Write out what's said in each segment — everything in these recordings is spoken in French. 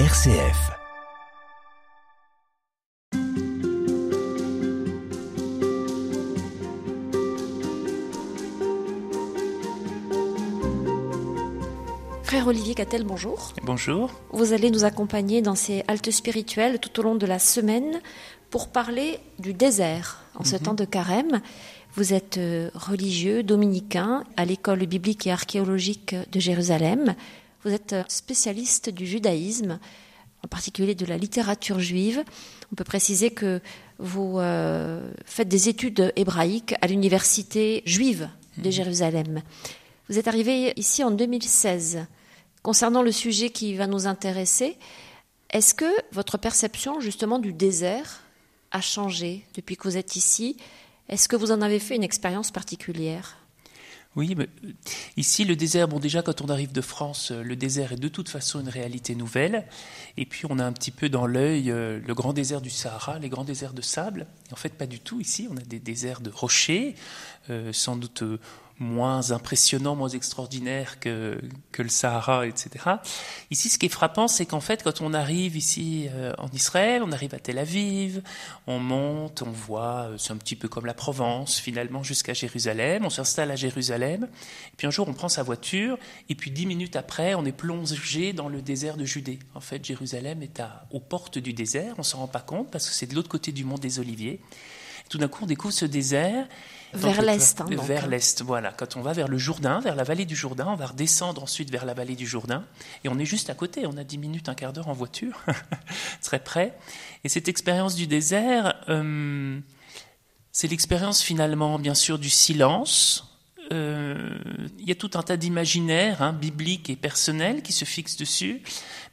RCF. Frère Olivier Cattel, bonjour. Bonjour. Vous allez nous accompagner dans ces haltes spirituelles tout au long de la semaine pour parler du désert en ce temps de carême. Vous êtes euh, religieux dominicain à l'école biblique et archéologique de Jérusalem. Vous êtes euh, spécialiste du judaïsme, en particulier de la littérature juive. On peut préciser que vous euh, faites des études hébraïques à l'université juive de Jérusalem. Vous êtes arrivé ici en 2016. Concernant le sujet qui va nous intéresser, est-ce que votre perception justement du désert a changé depuis que vous êtes ici? Est-ce que vous en avez fait une expérience particulière? Oui, mais ici le désert, bon déjà quand on arrive de France, euh, le désert est de toute façon une réalité nouvelle. Et puis on a un petit peu dans l'œil euh, le grand désert du Sahara, les grands déserts de sable. En fait pas du tout ici, on a des déserts de rochers, euh, sans doute euh, moins impressionnants, moins extraordinaires que, que le Sahara, etc. Ici, ce qui est frappant, c'est qu'en fait, quand on arrive ici euh, en Israël, on arrive à Tel Aviv, on monte, on voit, euh, c'est un petit peu comme la Provence, finalement, jusqu'à Jérusalem, on s'installe à Jérusalem, et puis un jour, on prend sa voiture, et puis dix minutes après, on est plongé dans le désert de Judée. En fait, Jérusalem est à, aux portes du désert, on s'en rend pas compte, parce que c'est de l'autre côté du mont des Oliviers. Tout d'un coup, on découvre ce désert. Vers l'est, hein. Vers l'est, voilà. Quand on va vers le Jourdain, vers la vallée du Jourdain, on va redescendre ensuite vers la vallée du Jourdain. Et on est juste à côté, on a 10 minutes, un quart d'heure en voiture, très près. Et cette expérience du désert, euh, c'est l'expérience finalement, bien sûr, du silence. Euh, Il y a tout un tas d'imaginaires hein, bibliques et personnels qui se fixent dessus.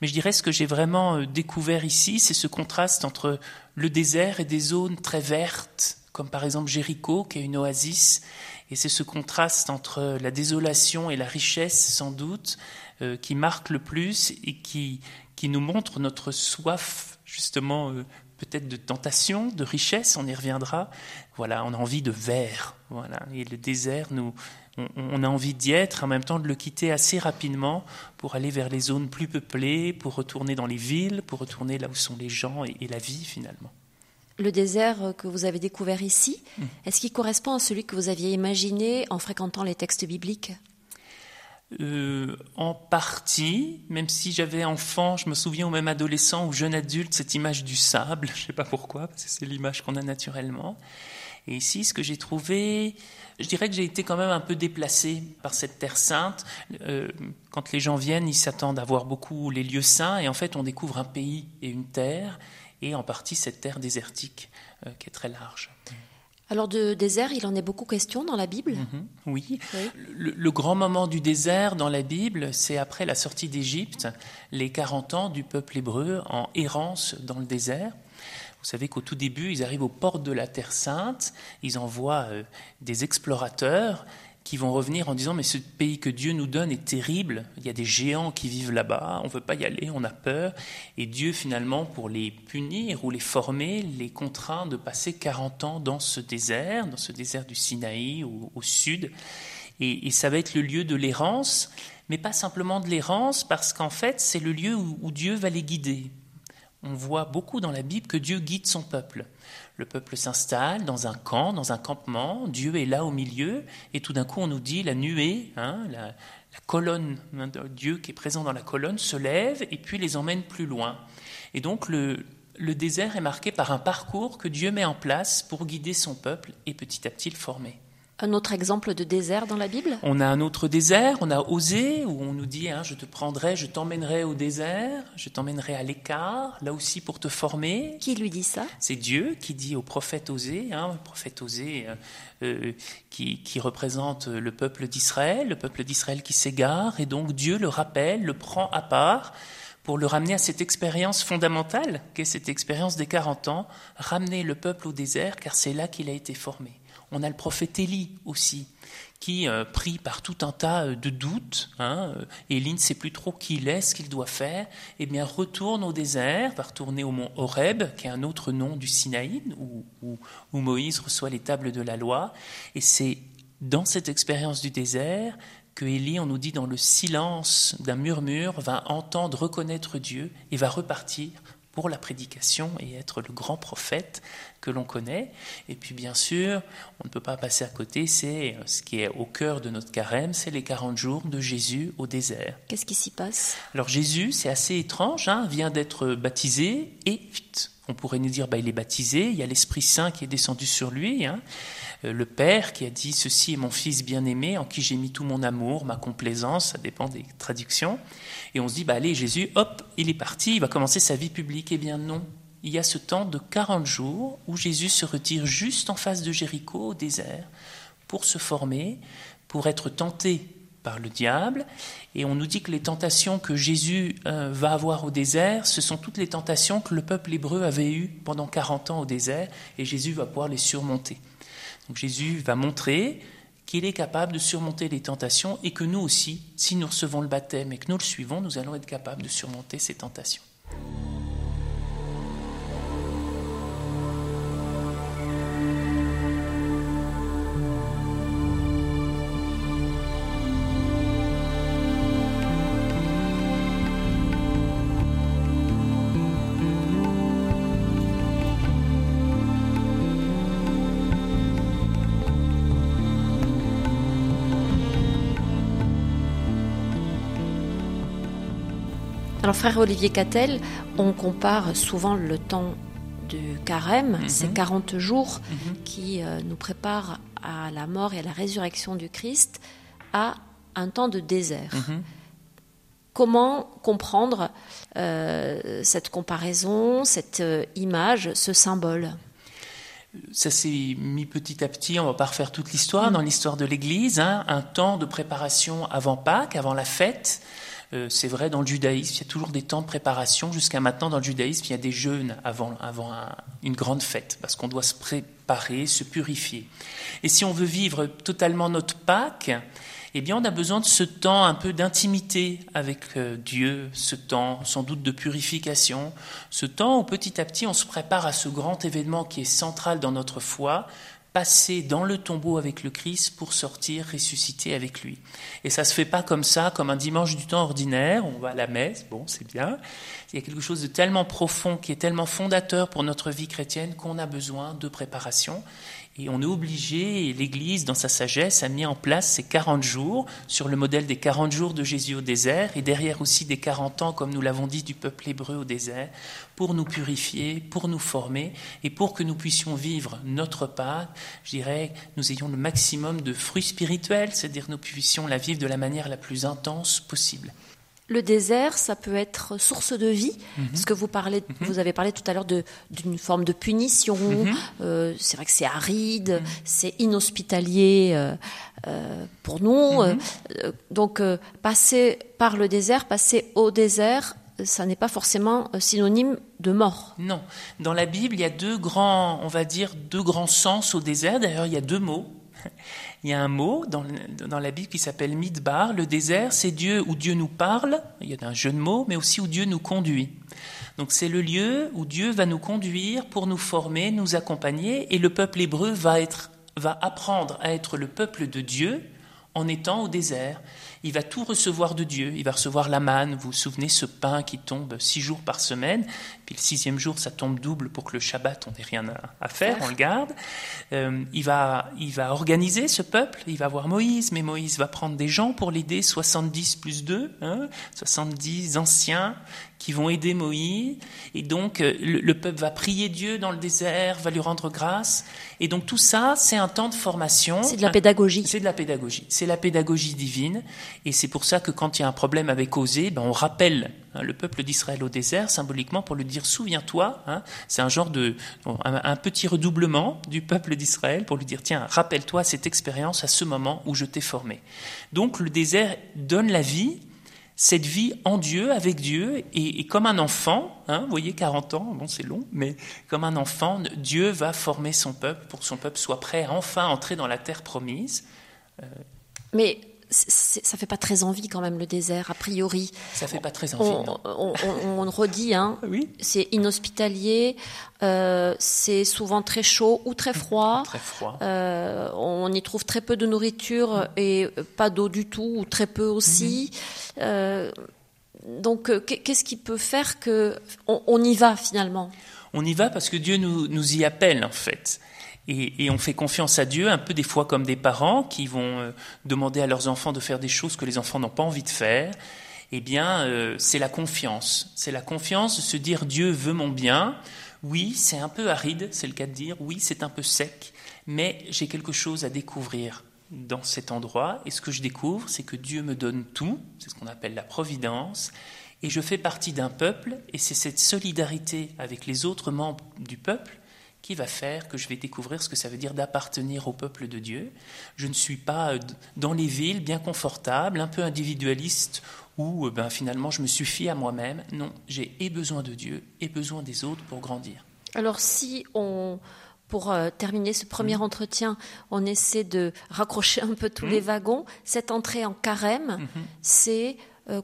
Mais je dirais ce que j'ai vraiment euh, découvert ici, c'est ce contraste entre le désert et des zones très vertes, comme par exemple Jéricho, qui est une oasis. Et c'est ce contraste entre la désolation et la richesse, sans doute, euh, qui marque le plus et qui, qui nous montre notre soif, justement, euh, peut-être de tentation, de richesse, on y reviendra. Voilà, on a envie de verre. Voilà. Et le désert, nous, on, on a envie d'y être, en même temps de le quitter assez rapidement pour aller vers les zones plus peuplées, pour retourner dans les villes, pour retourner là où sont les gens et, et la vie finalement. Le désert que vous avez découvert ici, Mmh. est-ce qu'il correspond à celui que vous aviez imaginé en fréquentant les textes bibliques? Euh, en partie, même si j'avais enfant, je me souviens ou même adolescent ou jeune adulte, cette image du sable, je ne sais pas pourquoi, parce que c'est l'image qu'on a naturellement. Et ici, ce que j'ai trouvé, je dirais que j'ai été quand même un peu déplacé par cette terre sainte. Euh, quand les gens viennent, ils s'attendent à voir beaucoup les lieux saints, et en fait, on découvre un pays et une terre, et en partie cette terre désertique euh, qui est très large. Alors de désert, il en est beaucoup question dans la Bible Mhm, oui. Oui. Le, le grand moment du désert dans la Bible, c'est après la sortie d'Égypte, les 40 ans du peuple hébreu en errance dans le désert. Vous savez qu'au tout début, ils arrivent aux portes de la Terre Sainte, ils envoient euh, des explorateurs qui vont revenir en disant mais ce pays que Dieu nous donne est terrible, il y a des géants qui vivent là-bas, on ne veut pas y aller, on a peur, et Dieu finalement pour les punir ou les former, les contraint de passer 40 ans dans ce désert, dans ce désert du Sinaï au, sud, et, ça va être le lieu de l'errance, mais pas simplement de l'errance, parce qu'en fait c'est le lieu où Dieu va les guider. On voit beaucoup dans la Bible que Dieu guide son peuple. Le peuple s'installe dans un camp, dans un campement, Dieu est là au milieu, et tout d'un coup on nous dit la nuée, hein, la, colonne, hein, Dieu qui est présent dans la colonne, se lève et puis les emmène plus loin. Et donc le désert est marqué par un parcours que Dieu met en place pour guider son peuple et petit à petit le former. Un autre exemple de désert dans la Bible? On a un autre désert, on a Osée, où on nous dit hein, Je te prendrai, je t'emmènerai au désert, je t'emmènerai à l'écart, là aussi pour te former. Qui lui dit ça? C'est Dieu qui dit au prophète Osée, hein, le prophète Osée euh, euh, qui, qui, représente le peuple d'Israël, le peuple d'Israël qui s'égare, et donc Dieu le rappelle, le prend à part pour le ramener à cette expérience fondamentale, qu'est cette expérience des 40 ans, ramener le peuple au désert, car c'est là qu'il a été formé. On a le prophète Élie aussi, qui, euh, pris par tout un tas de doutes, hein, Élie ne sait plus trop qui il est, ce qu'il doit faire, eh bien retourne au désert, va retourner au mont Horeb, qui est un autre nom du Sinaï, où Moïse reçoit les tables de la loi, et c'est dans cette expérience du désert que Élie, on nous dit, dans le silence d'un murmure, va entendre, reconnaître Dieu et va repartir pour la prédication et être le grand prophète que l'on connaît. Et puis bien sûr, on ne peut pas passer à côté, c'est ce qui est au cœur de notre carême, c'est les 40 jours de Jésus au désert. Qu'est-ce qui s'y passe? Alors Jésus, c'est assez étrange, hein, vient d'être baptisé et vite, on pourrait nous dire, bah, il est baptisé, il y a l'Esprit Saint qui est descendu sur lui. Hein. Euh, le Père qui a dit Ceci est mon Fils bien-aimé en qui j'ai mis tout mon amour, ma complaisance, ça dépend des traductions. Et on se dit bah, Allez, Jésus, hop, il est parti, il va commencer sa vie publique. Eh bien, non. Il y a ce temps de 40 jours où Jésus se retire juste en face de Jéricho, au désert, pour se former, pour être tenté par le diable. Et on nous dit que les tentations que Jésus euh, va avoir au désert, ce sont toutes les tentations que le peuple hébreu avait eues pendant 40 ans au désert, et Jésus va pouvoir les surmonter. Jésus va montrer qu'il est capable de surmonter les tentations et que nous aussi, si nous recevons le baptême et que nous le suivons, nous allons être capables de surmonter ces tentations. Frère Olivier Cattel, on compare souvent le temps du carême, mhm. ces 40 jours mhm. qui euh, nous préparent à la mort et à la résurrection du Christ, à un temps de désert. Mhm. Comment comprendre euh, cette comparaison, cette euh, image, ce symbole? Ça s'est mis petit à petit, on va pas refaire toute l'histoire, dans l'histoire de l'Église, hein, un temps de préparation avant Pâques, avant la fête, euh, c'est vrai dans le judaïsme, il y a toujours des temps de préparation. Jusqu'à maintenant, dans le judaïsme, il y a des jeûnes avant, avant une grande fête, parce qu'on doit se préparer, se purifier. Et si on veut vivre totalement notre Pâques, eh bien, on a besoin de ce temps un peu d'intimité avec euh, Dieu, ce temps sans doute de purification, ce temps où petit à petit on se prépare à ce grand événement qui est central dans notre foi, passer dans le tombeau avec le Christ pour sortir ressusciter avec lui. Et ça se fait pas comme ça, comme un dimanche du temps ordinaire, on va à la messe, bon, c'est bien. Il y a quelque chose de tellement profond, qui est tellement fondateur pour notre vie chrétienne qu'on a besoin de préparation. Et on est obligé, et l'Église, dans sa sagesse, a mis en place ces 40 jours, sur le modèle des 40 jours de Jésus au désert, et derrière aussi des 40 ans, comme nous l'avons dit, du peuple hébreu au désert, pour nous purifier, pour nous former, et pour que nous puissions vivre notre part, je dirais, nous ayons le maximum de fruits spirituels, c'est-à-dire nous puissions la vivre de la manière la plus intense possible. Le désert, ça peut être source de vie, mhm. parce que vous, parlez, mhm. vous avez parlé tout à l'heure d'une forme de punition. Mhm. Euh, c'est vrai que c'est aride, c'est inhospitalier euh, euh, pour nous. donc, passer par le désert, passer au désert, ça n'est pas forcément synonyme de mort. Non. Dans la Bible, il y a deux grands, on va dire, deux grands sens au désert. D'ailleurs, il y a deux mots. Il y a un mot dans, dans la Bible qui s'appelle Midbar. Le désert, c'est Dieu où Dieu nous parle. Il y a un jeu de mots, mais aussi où Dieu nous conduit. Donc c'est le lieu où Dieu va nous conduire pour nous former, nous accompagner, et le peuple hébreu va apprendre à être le peuple de Dieu en étant au désert il va tout recevoir de Dieu. Il va recevoir la manne, vous vous souvenez, ce pain qui tombe six jours par semaine. Puis le sixième jour, ça tombe double pour que le Shabbat, on n'ait rien à, faire, on le garde. Euh, il, va, il va organiser ce peuple. Il va voir Moïse, mais Moïse va prendre des gens pour l'aider, 70 plus 2, hein, 70 anciens qui vont aider Moïse. Et donc, euh, le, peuple va prier Dieu dans le désert, va lui rendre grâce. Et donc, tout ça, c'est un temps de formation. C'est de la pédagogie. C'est de la pédagogie. C'est la pédagogie divine. Et c'est pour ça que quand il y a un problème avec Osée, ben on rappelle hein, le peuple d'Israël au désert symboliquement pour lui dire souviens-toi. Hein, c'est un genre de un, petit redoublement du peuple d'Israël pour lui dire tiens rappelle-toi cette expérience à ce moment où je t'ai formé. Donc le désert donne la vie cette vie en Dieu, avec Dieu, et, comme un enfant, hein, vous voyez, 40 ans, bon c'est long, mais comme un enfant, Dieu va former son peuple pour que son peuple soit prêt à enfin entrer dans la terre promise. Euh, mais ça fait pas très envie quand même le désert a priori. Ça fait pas très envie. On, on, redit, hein. oui. C'est inhospitalier, euh, c'est souvent très chaud ou très froid. Très froid. Euh, on y trouve très peu de nourriture et pas d'eau du tout ou très peu aussi. Mhm. Euh, donc, qu'est-ce qui peut faire que on, y va finalement? On y va parce que Dieu nous, nous y appelle en fait. Et, on fait confiance à Dieu, un peu des fois comme des parents qui vont euh, demander à leurs enfants de faire des choses que les enfants n'ont pas envie de faire. Eh bien, euh, c'est la confiance. C'est la confiance de se dire Dieu veut mon bien. Oui, c'est un peu aride, c'est le cas de dire. Oui, c'est un peu sec, mais j'ai quelque chose à découvrir dans cet endroit. Et ce que je découvre, c'est que Dieu me donne tout. C'est ce qu'on appelle la providence. Et je fais partie d'un peuple, et c'est cette solidarité avec les autres membres du peuple qui va faire que je vais découvrir ce que ça veut dire d'appartenir au peuple de Dieu? Je ne suis pas euh, dans les villes bien confortable, un peu individualiste, où euh, ben, finalement je me suffis à moi-même. Non, j'ai et besoin de Dieu et besoin des autres pour grandir. Alors si on, pour euh, terminer ce premier mmh. entretien, on essaie de raccrocher un peu tous mmh. les wagons, cette entrée en carême, mmh. c'est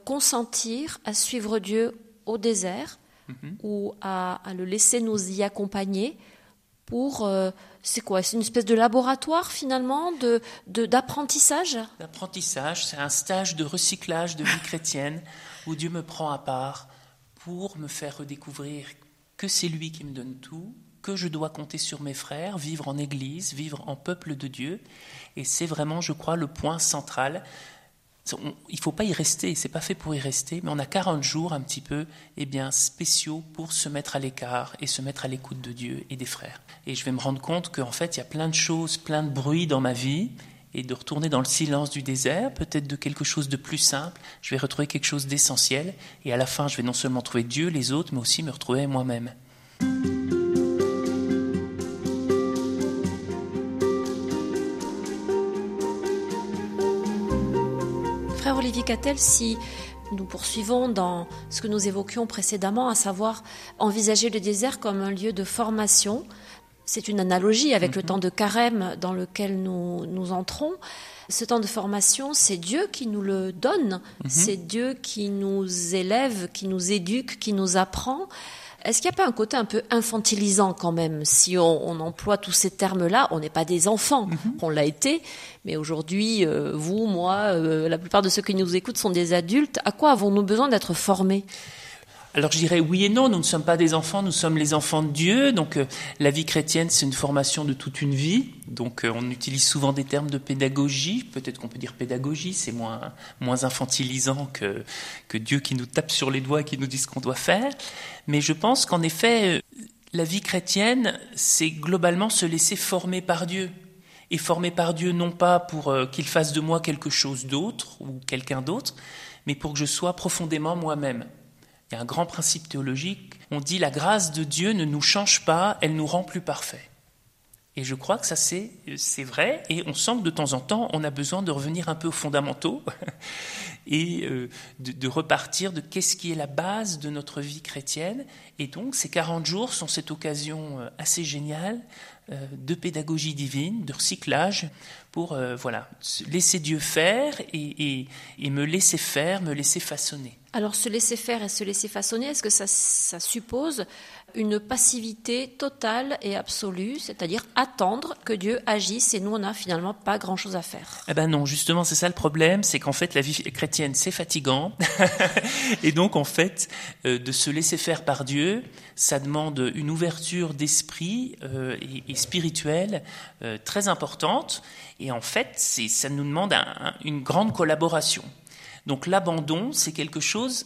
consentir à suivre Dieu au désert ou à, le laisser nous y accompagner pour euh, c'est quoi C'est une espèce de laboratoire finalement de d'apprentissage. D'apprentissage, c'est un stage de recyclage de vie chrétienne où Dieu me prend à part pour me faire redécouvrir que c'est lui qui me donne tout, que je dois compter sur mes frères, vivre en Église, vivre en peuple de Dieu, et c'est vraiment, je crois, le point central il ne faut pas y rester, c'est pas fait pour y rester, mais on a 40 jours un petit peu eh bien, spéciaux pour se mettre à l'écart et se mettre à l'écoute de Dieu et des frères. Et je vais me rendre compte qu'en fait, il y a plein de choses, plein de bruit dans ma vie, et de retourner dans le silence du désert, peut-être de quelque chose de plus simple, je vais retrouver quelque chose d'essentiel, et à la fin, je vais non seulement trouver Dieu, les autres, mais aussi me retrouver moi-même. Olivier Cattel, si nous poursuivons dans ce que nous évoquions précédemment, à savoir envisager le désert comme un lieu de formation. C'est une analogie avec le mhm. temps de carême dans lequel nous, nous entrons. Ce temps de formation, c'est Dieu qui nous le donne, mhm. c'est Dieu qui nous élève, qui nous éduque, qui nous apprend. Est-ce qu'il n'y a pas un côté un peu infantilisant quand même? Si on, emploie tous ces termes-là, on n'est pas des enfants, mhm. on l'a été, mais aujourd'hui, euh, vous, moi, euh, la plupart de ceux qui nous écoutent sont des adultes. À quoi avons-nous besoin d'être formés? Alors je dirais oui et non, nous ne sommes pas des enfants, nous sommes les enfants de Dieu. Donc euh, la vie chrétienne, c'est une formation de toute une vie. Donc euh, on utilise souvent des termes de pédagogie. Peut-être qu'on peut dire pédagogie, c'est moins, moins infantilisant que, que Dieu qui nous tape sur les doigts et qui nous dit ce qu'on doit faire. Mais je pense qu'en effet, euh, la vie chrétienne, c'est globalement se laisser former par Dieu. Et former par Dieu non pas pour qu'il fasse de moi quelque chose d'autre ou quelqu'un d'autre, mais pour que je sois profondément moi-même. Il y a un grand principe théologique. On dit la grâce de Dieu ne nous change pas, elle nous rend plus parfaits. Et je crois que ça, c'est, vrai. Et on sent que de temps en temps, on a besoin de revenir un peu aux fondamentaux et euh, de, repartir de qu'est-ce qui est la base de notre vie chrétienne. Et donc, ces 40 jours sont cette occasion euh, assez géniale euh, de pédagogie divine, de recyclage, pour voilà, laisser Dieu faire et, et me laisser faire, me laisser façonner. Alors se laisser faire et se laisser façonner, est-ce que ça, suppose une passivité totale et absolue, c'est-à-dire attendre que Dieu agisse et nous on n'a finalement pas grand-chose à faire? Eh ben non, justement c'est ça le problème, c'est qu'en fait la vie chrétienne c'est fatigant. Et donc en fait euh, de se laisser faire par Dieu, ça demande une ouverture d'esprit euh, et, spirituelle euh, très importante. Et en fait ça nous demande une grande collaboration. Donc l'abandon, c'est quelque chose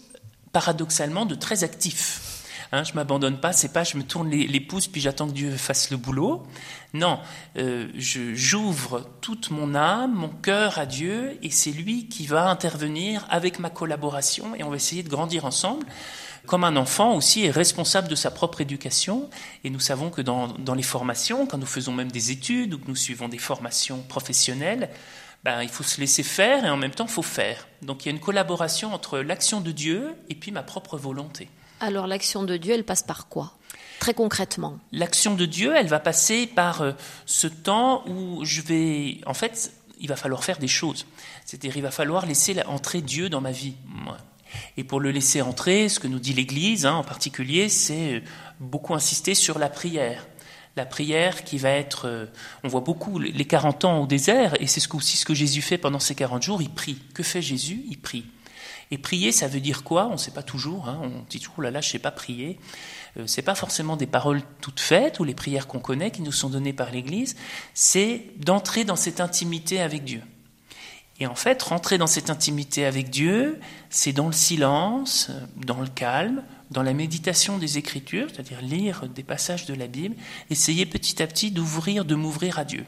paradoxalement de très actif. Hein, je m'abandonne pas, c'est pas je me tourne les, pouces puis j'attends que Dieu fasse le boulot. Non, euh, j'ouvre toute mon âme, mon cœur à Dieu et c'est lui qui va intervenir avec ma collaboration et on va essayer de grandir ensemble. Comme un enfant aussi est responsable de sa propre éducation, et nous savons que dans, dans les formations, quand nous faisons même des études ou que nous suivons des formations professionnelles, ben, il faut se laisser faire et en même temps, il faut faire. Donc il y a une collaboration entre l'action de Dieu et puis ma propre volonté. Alors l'action de Dieu, elle passe par quoi Très concrètement? L'action de Dieu, elle va passer par euh, ce temps où je vais... En fait, il va falloir faire des choses. C'est-à-dire, il va falloir laisser entrer Dieu dans ma vie. Et pour le laisser entrer, ce que nous dit l'Église hein, en particulier, c'est euh, beaucoup insister sur la prière. La prière qui va être, euh, on voit beaucoup les 40 ans au désert, et c'est aussi ce que Jésus fait pendant ces 40 jours, il prie. Que fait Jésus? Il prie. Et prier, ça veut dire quoi? On ne sait pas toujours. Hein. on dit toujours, oh là là, je ne sais pas prier. Euh, c'est pas forcément des paroles toutes faites ou les prières qu'on connaît qui nous sont données par l'Église. C'est d'entrer dans cette intimité avec Dieu. Et en fait, rentrer dans cette intimité avec Dieu, c'est dans le silence, dans le calme, dans la méditation des Écritures, c'est-à-dire lire des passages de la Bible, essayer petit à petit d'ouvrir, de m'ouvrir à Dieu.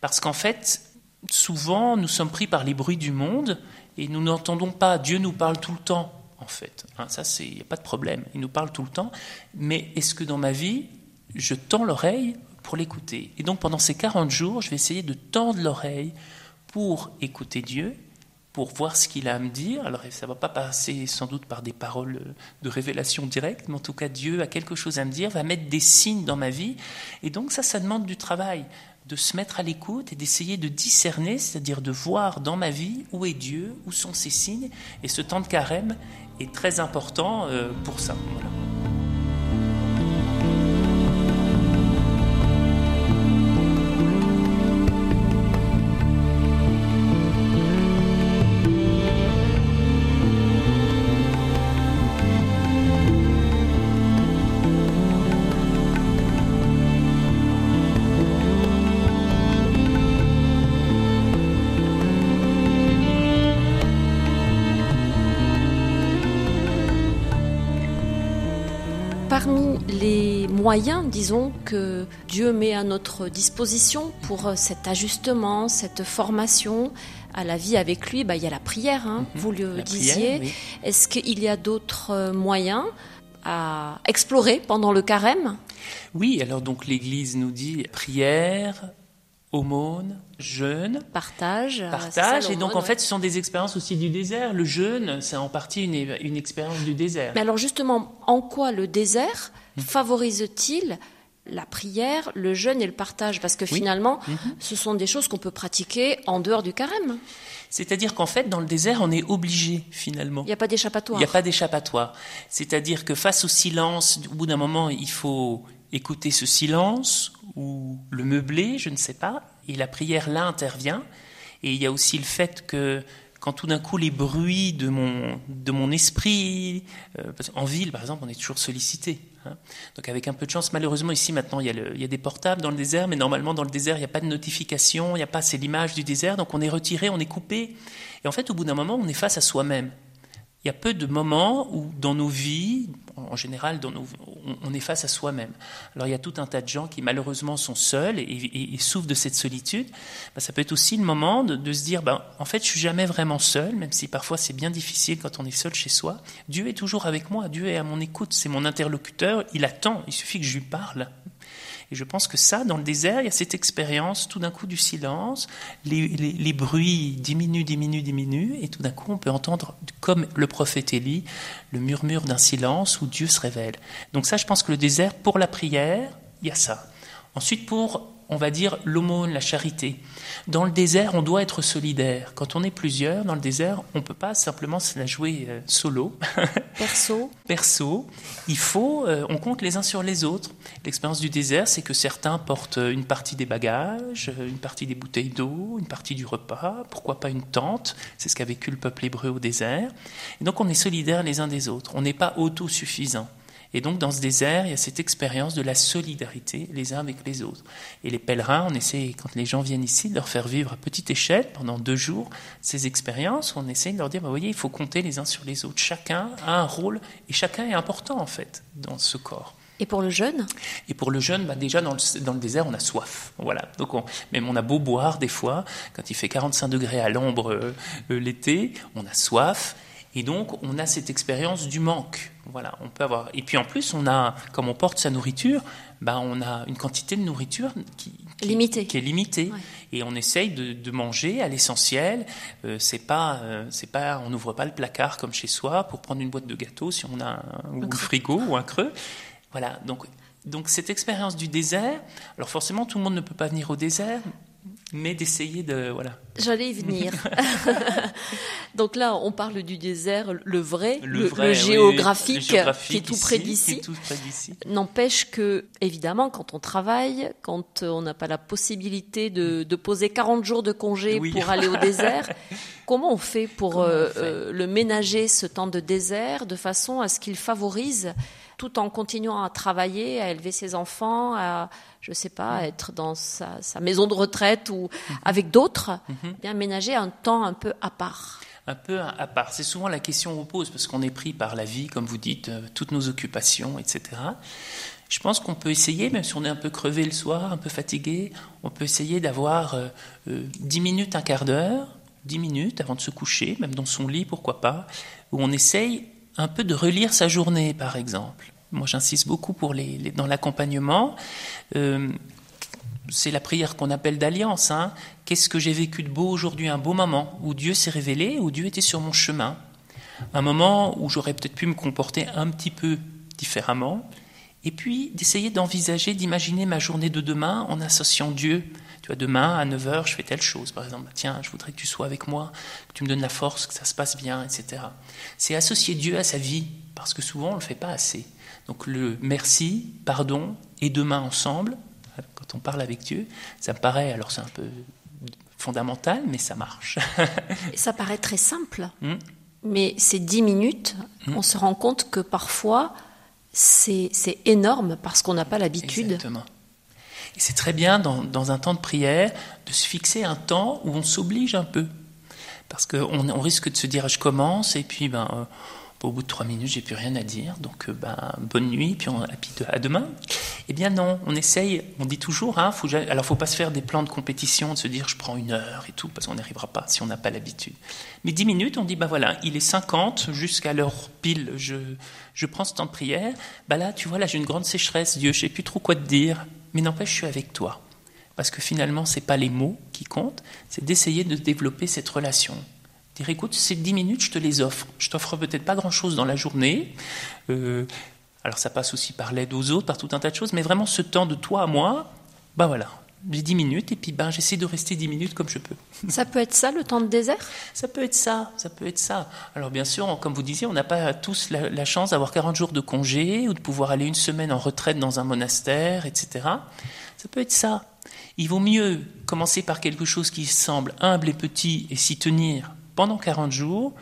Parce qu'en fait, souvent, nous sommes pris par les bruits du monde et nous n'entendons pas. Dieu nous parle tout le temps, en fait. Hein, ça, il n'y a pas de problème. Il nous parle tout le temps. Mais est-ce que dans ma vie, je tends l'oreille pour l'écouter? Et donc, pendant ces 40 jours, je vais essayer de tendre l'oreille pour écouter Dieu, pour voir ce qu'il a à me dire. Alors, ça ne va pas passer sans doute par des paroles de révélation directe, mais en tout cas, Dieu a quelque chose à me dire, va mettre des signes dans ma vie. Et donc, ça, ça demande du travail de se mettre à l'écoute et d'essayer de discerner, c'est-à-dire de voir dans ma vie où est Dieu, où sont ses signes. Et ce temps de carême est très important euh, pour ça. Moyens, disons, que Dieu met à notre disposition pour euh, cet ajustement, cette formation à la vie avec lui, bah, il y a la prière, hein, mhm. vous le disiez. Est-ce qu'il y a d'autres euh, moyens à explorer pendant le carême? Oui, alors donc l'Église nous dit prière, aumône, jeûne. Partage. Partage. Et donc, en fait, ce sont des expériences aussi du désert. Le jeûne, c'est en partie une, une expérience du désert. Mais alors, justement, en quoi le désert favorise-t-il la prière, le jeûne et le partage? Parce que finalement, mhm. ce sont des choses qu'on peut pratiquer en dehors du carême. C'est-à-dire qu'en fait, dans le désert, on est obligé finalement. Il n'y a pas d'échappatoire. Il n'y a pas d'échappatoire. C'est-à-dire que face au silence, au bout d'un moment, il faut écouter ce silence ou le meubler, je ne sais pas. Et la prière là intervient. Et il y a aussi le fait que quand tout d'un coup les bruits de mon, de mon esprit, euh, en ville par exemple, on est toujours sollicité. Hein. Donc avec un peu de chance, malheureusement ici maintenant il y, a il y, a des portables dans le désert, mais normalement dans le désert il n'y a pas de notification, il n'y a pas, c'est l'image du désert, donc on est retiré, on est coupé. Et en fait au bout d'un moment on est face à soi-même. Il y a peu de moments où dans nos vies, en général, on est face à soi-même. Alors il y a tout un tas de gens qui malheureusement sont seuls et, souffrent de cette solitude. Ben, ça peut être aussi le moment de, se dire, ben, en fait, je suis jamais vraiment seul, même si parfois c'est bien difficile quand on est seul chez soi. Dieu est toujours avec moi, Dieu est à mon écoute, c'est mon interlocuteur, il attend, il suffit que je lui parle. Et je pense que ça, dans le désert, il y a cette expérience tout d'un coup du silence, les, bruits diminuent, diminuent, diminuent, et tout d'un coup on peut entendre, comme le prophète Élie, le murmure d'un silence où Dieu se révèle. Donc ça, je pense que le désert, pour la prière, il y a ça. Ensuite, pour on va dire l'aumône, la charité. Dans le désert, on doit être solidaire. Quand on est plusieurs, dans le désert, on ne peut pas simplement se la jouer euh, solo. Perso. Perso. Il faut, euh, on compte les uns sur les autres. L'expérience du désert, c'est que certains portent euh, une partie des bagages, une partie des bouteilles d'eau, une partie du repas, pourquoi pas une tente. C'est ce qu'a vécu le peuple hébreu au désert. Et donc on est solidaires les uns des autres. On n'est pas autosuffisant. Et donc, dans ce désert, il y a cette expérience de la solidarité les uns avec les autres. Et les pèlerins, on essaie, quand les gens viennent ici, de leur faire vivre à petite échelle, pendant deux jours, ces expériences. On essaie de leur dire, bah, vous voyez, il faut compter les uns sur les autres. Chacun a un rôle, et chacun est important, en fait, dans ce corps. Et pour le jeûne Et pour le jeûne, bah déjà dans le, dans le, désert, on a soif. Voilà. Donc on, même on a beau boire des fois, quand il fait 45 degrés à l'ombre euh, l'été, on a soif. Et donc, on a cette expérience du manque. Voilà, on peut avoir. Et puis en plus, on a, comme on porte sa nourriture, bah, on a une quantité de nourriture qui, limitée. qui est limitée. Et on essaye de, manger à l'essentiel. Euh, c'est pas, euh, c'est pas, on n'ouvre pas le placard comme chez soi pour prendre une boîte de gâteaux si on a un, un frigo ou un creux. Voilà. Donc, donc cette expérience du désert. Alors forcément, tout le monde ne peut pas venir au désert. Mais d'essayer de voilà. J'allais y venir. Donc là, on parle du désert, le vrai, Le le, vrai, le géographique, qui est tout ici, près d'ici. N'empêche que, évidemment, quand on travaille, quand on n'a pas la possibilité de, de poser 40 jours de congé Oui. pour aller au désert, comment on fait pour on euh, fait euh, le ménager, ce temps de désert, de façon à ce qu'il favorise, tout en continuant à travailler, à élever ses enfants, à, je sais pas, à être dans sa, sa maison de retraite ou Mhm. avec d'autres, bien ménager un temps un peu à part. un peu à part. C'est souvent la question qu'on pose parce qu'on est pris par la vie, comme vous dites, euh, toutes nos occupations, etc. Je pense qu'on peut essayer, même si on est un peu crevé le soir, un peu fatigué, on peut essayer d'avoir euh, euh, 10 minutes, un quart d'heure, 10 minutes avant de se coucher, même dans son lit, pourquoi pas, où on essaye un peu de relire sa journée, par exemple. Moi, j'insiste beaucoup pour les, dans l'accompagnement. Euh, c'est la prière qu'on appelle d'alliance. Hein. Qu'est-ce que j'ai vécu de beau aujourd'hui Un beau moment où Dieu s'est révélé, où Dieu était sur mon chemin. Un moment où j'aurais peut-être pu me comporter un petit peu différemment. Et puis d'essayer d'envisager, d'imaginer ma journée de demain en associant Dieu. Vois, demain à 9h, je fais telle chose, par exemple. Tiens, je voudrais que tu sois avec moi, que tu me donnes la force, que ça se passe bien, etc. C'est associer Dieu à sa vie, parce que souvent on ne le fait pas assez. Donc le merci, pardon et demain ensemble, quand on parle avec Dieu, ça me paraît, alors c'est un peu fondamental, mais ça marche. Ça paraît très simple, Hmm. mais ces 10 minutes, Hmm. on se rend compte que parfois, c'est c'est énorme parce qu'on n'a pas l'habitude. Exactement. Et c'est très bien dans, un temps de prière de se fixer un temps où on s'oblige un peu. Parce qu'on on risque de se dire je commence et puis ben, euh, au bout de trois minutes j'ai plus rien à dire donc euh, ben, bonne nuit puis, à demain. Eh bien non, on essaye, on dit toujours, hein, faut, alors faut pas se faire des plans de compétition, de se dire je prends une heure et tout parce qu'on n'y arrivera pas si on n'a pas l'habitude. Mais dix minutes on dit ben voilà il est 50 jusqu'à l'heure pile je, je prends ce temps de prière. Ben là tu vois là j'ai une grande sécheresse Dieu je sais plus trop quoi te dire mais n'empêche je suis avec toi. Parce que finalement, ce n'est pas les mots qui comptent, c'est d'essayer de développer cette relation. Dire, écoute, ces 10 minutes, je te les offre. Je t'offre peut-être pas grand-chose dans la journée. Euh, alors ça passe aussi par l'aide aux autres, par tout un tas de choses, mais vraiment ce temps de toi à moi, ben voilà, j'ai 10 minutes et puis ben, j'essaie de rester 10 minutes comme je peux. Ça peut être ça, le temps de désert? Ça peut être ça, ça peut être ça. Alors bien sûr, comme vous disiez, on n'a pas tous la, la chance d'avoir 40 jours de congé ou de pouvoir aller une semaine en retraite dans un monastère, etc. Ça peut être ça. Il vaut mieux commencer par quelque chose qui semble humble et petit et s'y tenir pendant 40 jours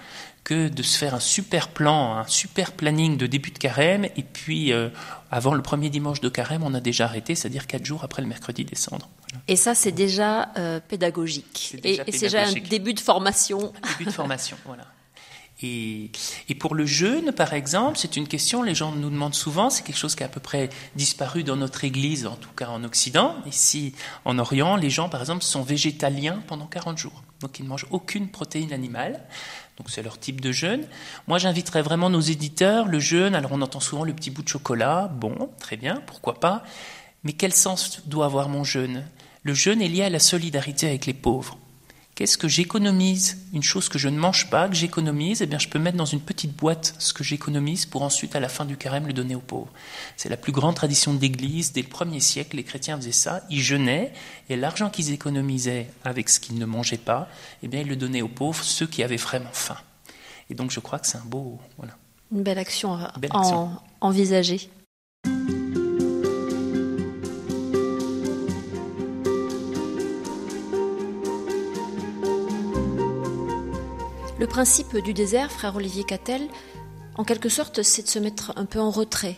que de se faire un super plan, un super planning de début de carême et puis euh, avant le premier dimanche de carême, on a déjà arrêté, c'est-à-dire 4 jours après le mercredi décembre. Voilà. Et ça, c'est déjà euh, pédagogique. Déjà et et c'est déjà un début de formation. début de formation, voilà. Et, et pour le jeûne, par exemple, c'est une question, les gens nous demandent souvent, c'est quelque chose qui a à peu près disparu dans notre Église, en tout cas en Occident. Ici, en Orient, les gens, par exemple, sont végétaliens pendant 40 jours. Donc ils ne mangent aucune protéine animale. Donc c'est leur type de jeûne. Moi, j'inviterais vraiment nos éditeurs, le jeûne, alors on entend souvent le petit bout de chocolat, bon, très bien, pourquoi pas. Mais quel sens doit avoir mon jeûne? Le jeûne est lié à la solidarité avec les pauvres. Qu'est-ce que j'économise? Une chose que je ne mange pas, que j'économise, eh bien, je peux mettre dans une petite boîte ce que j'économise pour ensuite, à la fin du carême, le donner aux pauvres. C'est la plus grande tradition de l'Église. Dès le premier siècle, les chrétiens faisaient ça. Ils jeûnaient et l'argent qu'ils économisaient avec ce qu'ils ne mangeaient pas, eh bien, ils le donnaient aux pauvres, ceux qui avaient vraiment faim. Et donc, je crois que c'est un beau. Voilà. Une belle action à Belle en-. Le principe du désert, frère Olivier Cattel, en quelque sorte, c'est de se mettre un peu en retrait.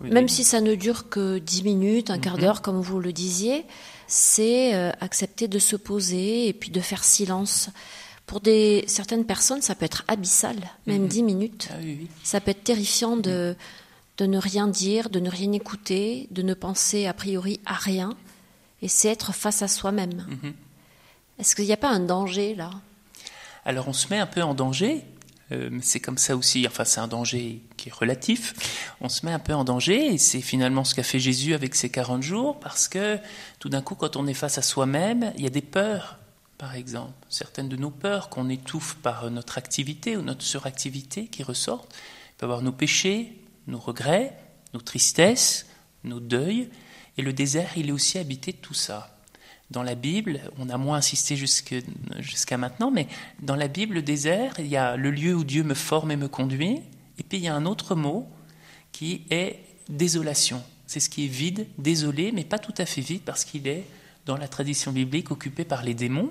Oui, Même oui. si ça ne dure que 10 minutes, un quart d'heure, comme vous le disiez, c'est euh, accepter de se poser et puis de faire silence. Pour des, certaines personnes, ça peut être abyssal, même 10 minutes. Ah oui, oui. Ça peut être terrifiant de, de ne rien dire, de ne rien écouter, de ne penser a priori à rien. Et c'est être face à soi-même. Mhm. Est-ce qu'il n'y a pas un danger là? Alors on se met un peu en danger. Euh, c'est comme ça aussi, enfin c'est un danger qui est relatif. On se met un peu en danger et c'est finalement ce qu'a fait Jésus avec ses 40 jours parce que tout d'un coup quand on est face à soi-même, il y a des peurs, par exemple. Certaines de nos peurs qu'on étouffe par notre activité ou notre suractivité qui ressortent. Il peut avoir nos péchés, nos regrets, nos tristesses, nos deuils. Et le désert, il est aussi habité de tout ça dans la Bible, on a moins insisté jusqu'à maintenant, mais dans la Bible, le désert, il y a le lieu où Dieu me forme et me conduit, et puis il y a un autre mot qui est désolation. C'est ce qui est vide, désolé, mais pas tout à fait vide, parce qu'il est, dans la tradition biblique, occupé par les démons.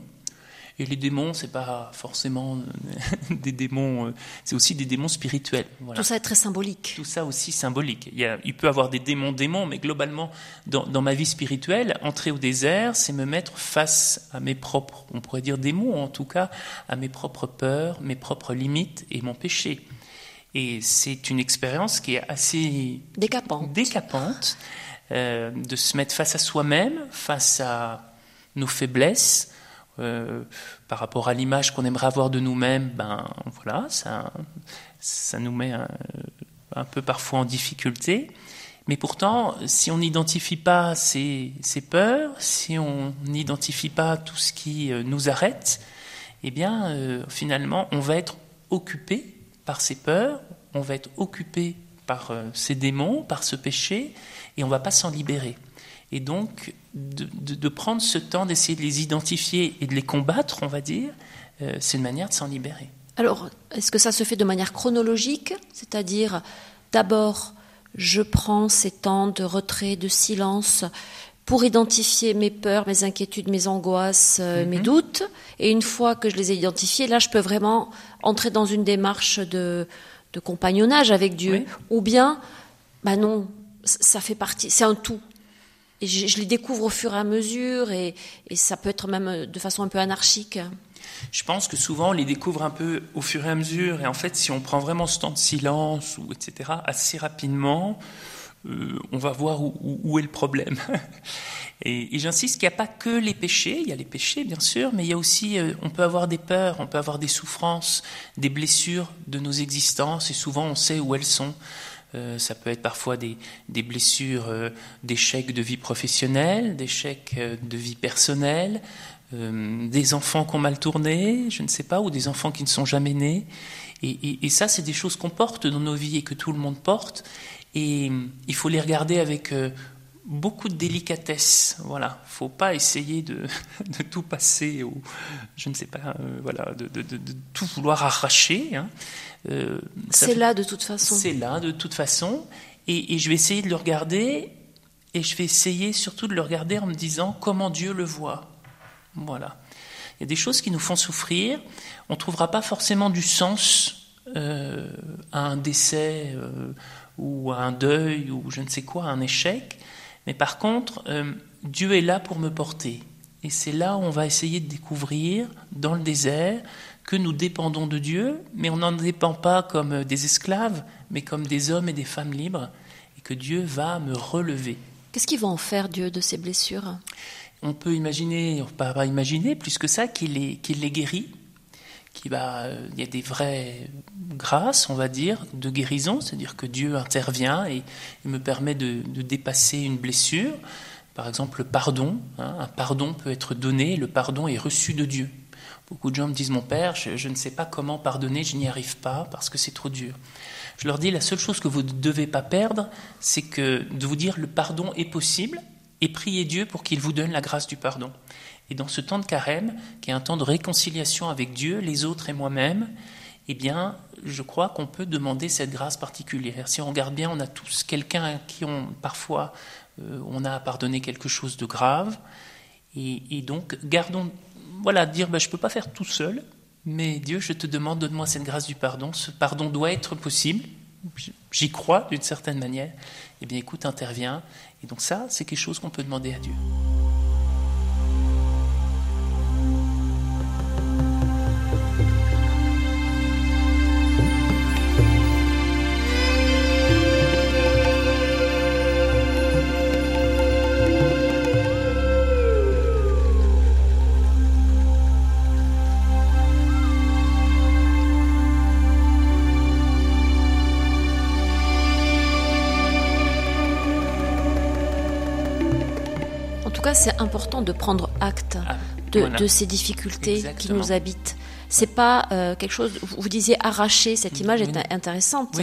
Et les démons, c'est pas forcément des démons, euh, c'est aussi des démons spirituels. Tout ça est très symbolique. Tout ça aussi symbolique. Il, y a, il peut avoir des démons démons, mais globalement, dans, dans, ma vie spirituelle, entrer au désert, c'est me mettre face à mes propres, on pourrait dire démons, en tout cas, à mes propres peurs, mes propres limites et mon péché. Et c'est une expérience qui est assez décapante, décapante euh, de se mettre face à soi-même, face à nos faiblesses, euh, par rapport à l'image qu'on aimerait avoir de nous-mêmes, ben voilà, ça, nous met un, peu parfois en difficulté. Mais pourtant, si on n'identifie pas ces, ces, peurs, si on n'identifie pas tout ce qui euh, nous arrête, eh bien, euh, finalement, on va être occupé par ces peurs, on va être occupé par ces démons, par ce péché, et on ne va pas s'en libérer. Et donc, de, prendre ce temps d'essayer de les identifier et de les combattre, on va dire, euh, c'est une manière de s'en libérer. Alors, est-ce que ça se fait de manière chronologique C'est-à-dire, d'abord, je prends ces temps de retrait, de silence, pour identifier mes peurs, mes inquiétudes, mes angoisses, euh, mes mhm. doutes. Et une fois que je les ai identifiés, là, je peux vraiment entrer dans une démarche de, compagnonnage avec Dieu. Ou bien, bah non, ça fait partie, c'est un tout et je, les découvre au fur et à mesure, et, ça peut être même de façon un peu anarchique. Je pense que souvent on les découvre un peu au fur et à mesure, et en fait, si on prend vraiment ce temps de silence, ou etc., assez rapidement, euh, on va voir où, est le problème. et, j'insiste qu'il n'y a pas que les péchés, il y a les péchés bien sûr, mais il y a aussi, euh, on peut avoir des peurs, on peut avoir des souffrances, des blessures de nos existences, et souvent on sait où elles sont. Euh, ça peut être parfois des, blessures euh, d'échecs de vie professionnelle, d'échecs euh, de vie personnelle, des enfants qui ont mal tourné, je ne sais pas, ou des enfants qui ne sont jamais nés. Et, ça, c'est des choses qu'on porte dans nos vies et que tout le monde porte. Et il faut les regarder avec beaucoup de délicatesse. Voilà, faut pas essayer de, tout passer ou je ne sais pas, voilà, de, tout vouloir arracher. Hein. Euh, c'est là de toute façon. C'est là de toute façon. Et, je vais essayer de le regarder, et je vais essayer surtout de le regarder en me disant comment Dieu le voit. Voilà. Il y a des choses qui nous font souffrir. On ne trouvera pas forcément du sens euh, à un décès euh, ou à un deuil ou je ne sais quoi, à un échec. Mais par contre, Dieu est là pour me porter. Et c'est là où on va essayer de découvrir, dans le désert, que nous dépendons de Dieu, mais on n'en dépend pas comme des esclaves, mais comme des hommes et des femmes libres, et que Dieu va me relever. Qu'est-ce qu'il va en faire, Dieu, de ces blessures? On peut imaginer, on peut pas imaginer plus que ça, qu'il les, qu'il les guérit, qu'il va, il y a des vraies grâces, on va dire, de guérison, c'est-à-dire que Dieu intervient et, me permet de, dépasser une blessure. Par exemple, le pardon. Hein, un pardon peut être donné, le pardon est reçu de Dieu. Beaucoup de gens me disent, mon père, je, ne sais pas comment pardonner, je n'y arrive pas parce que c'est trop dur. Je leur dis, la seule chose que vous ne devez pas perdre, c'est que de vous dire le pardon est possible et priez Dieu pour qu'il vous donne la grâce du pardon. Et dans ce temps de carême, qui est un temps de réconciliation avec Dieu, les autres et moi-même, eh bien, je crois qu'on peut demander cette grâce particulière. Si on regarde bien, on a tous quelqu'un à qui on, parfois, euh, on a pardonné quelque chose de grave. Et, et donc, gardons voilà, dire ben, je ne peux pas faire tout seul, mais Dieu, je te demande, donne-moi cette grâce du pardon. Ce pardon doit être possible. J'y crois d'une certaine manière. Eh bien, écoute, interviens. Et donc ça, c'est quelque chose qu'on peut demander à Dieu. C'est important de prendre acte. Ah. de, ces difficultés qui nous habitent. C'est pas euh, quelque chose. Vous disiez arracher. Cette image est intéressante.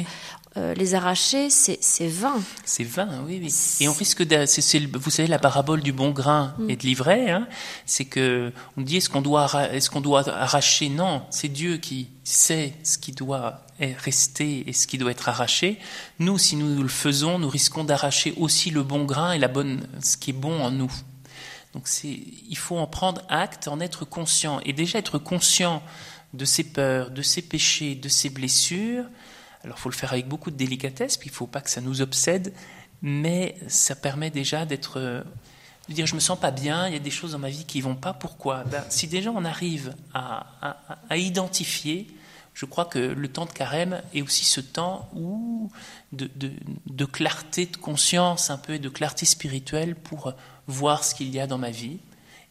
Euh, les arracher, c'est vain. C'est vain, oui, oui. Et on risque de. vous savez, la parabole du bon grain mm. et de l'ivraie, hein, c'est que on dit est-ce qu'on doit, est qu'on doit arracher? Non, c'est Dieu qui sait ce qui doit rester et ce qui doit être arraché. Nous, si nous le faisons, nous risquons d'arracher aussi le bon grain et la bonne, ce qui est bon en nous. Donc il faut en prendre acte, en être conscient. Et déjà être conscient de ses peurs, de ses péchés, de ses blessures, alors il faut le faire avec beaucoup de délicatesse, puis il ne faut pas que ça nous obsède, mais ça permet déjà d'être, de dire je me sens pas bien, il y a des choses dans ma vie qui vont pas. Pourquoi? Ben, Si déjà on arrive à, identifier, je crois que le temps de carême est aussi ce temps où de, de, clarté de conscience un peu et de clarté spirituelle pour voir ce qu'il y a dans ma vie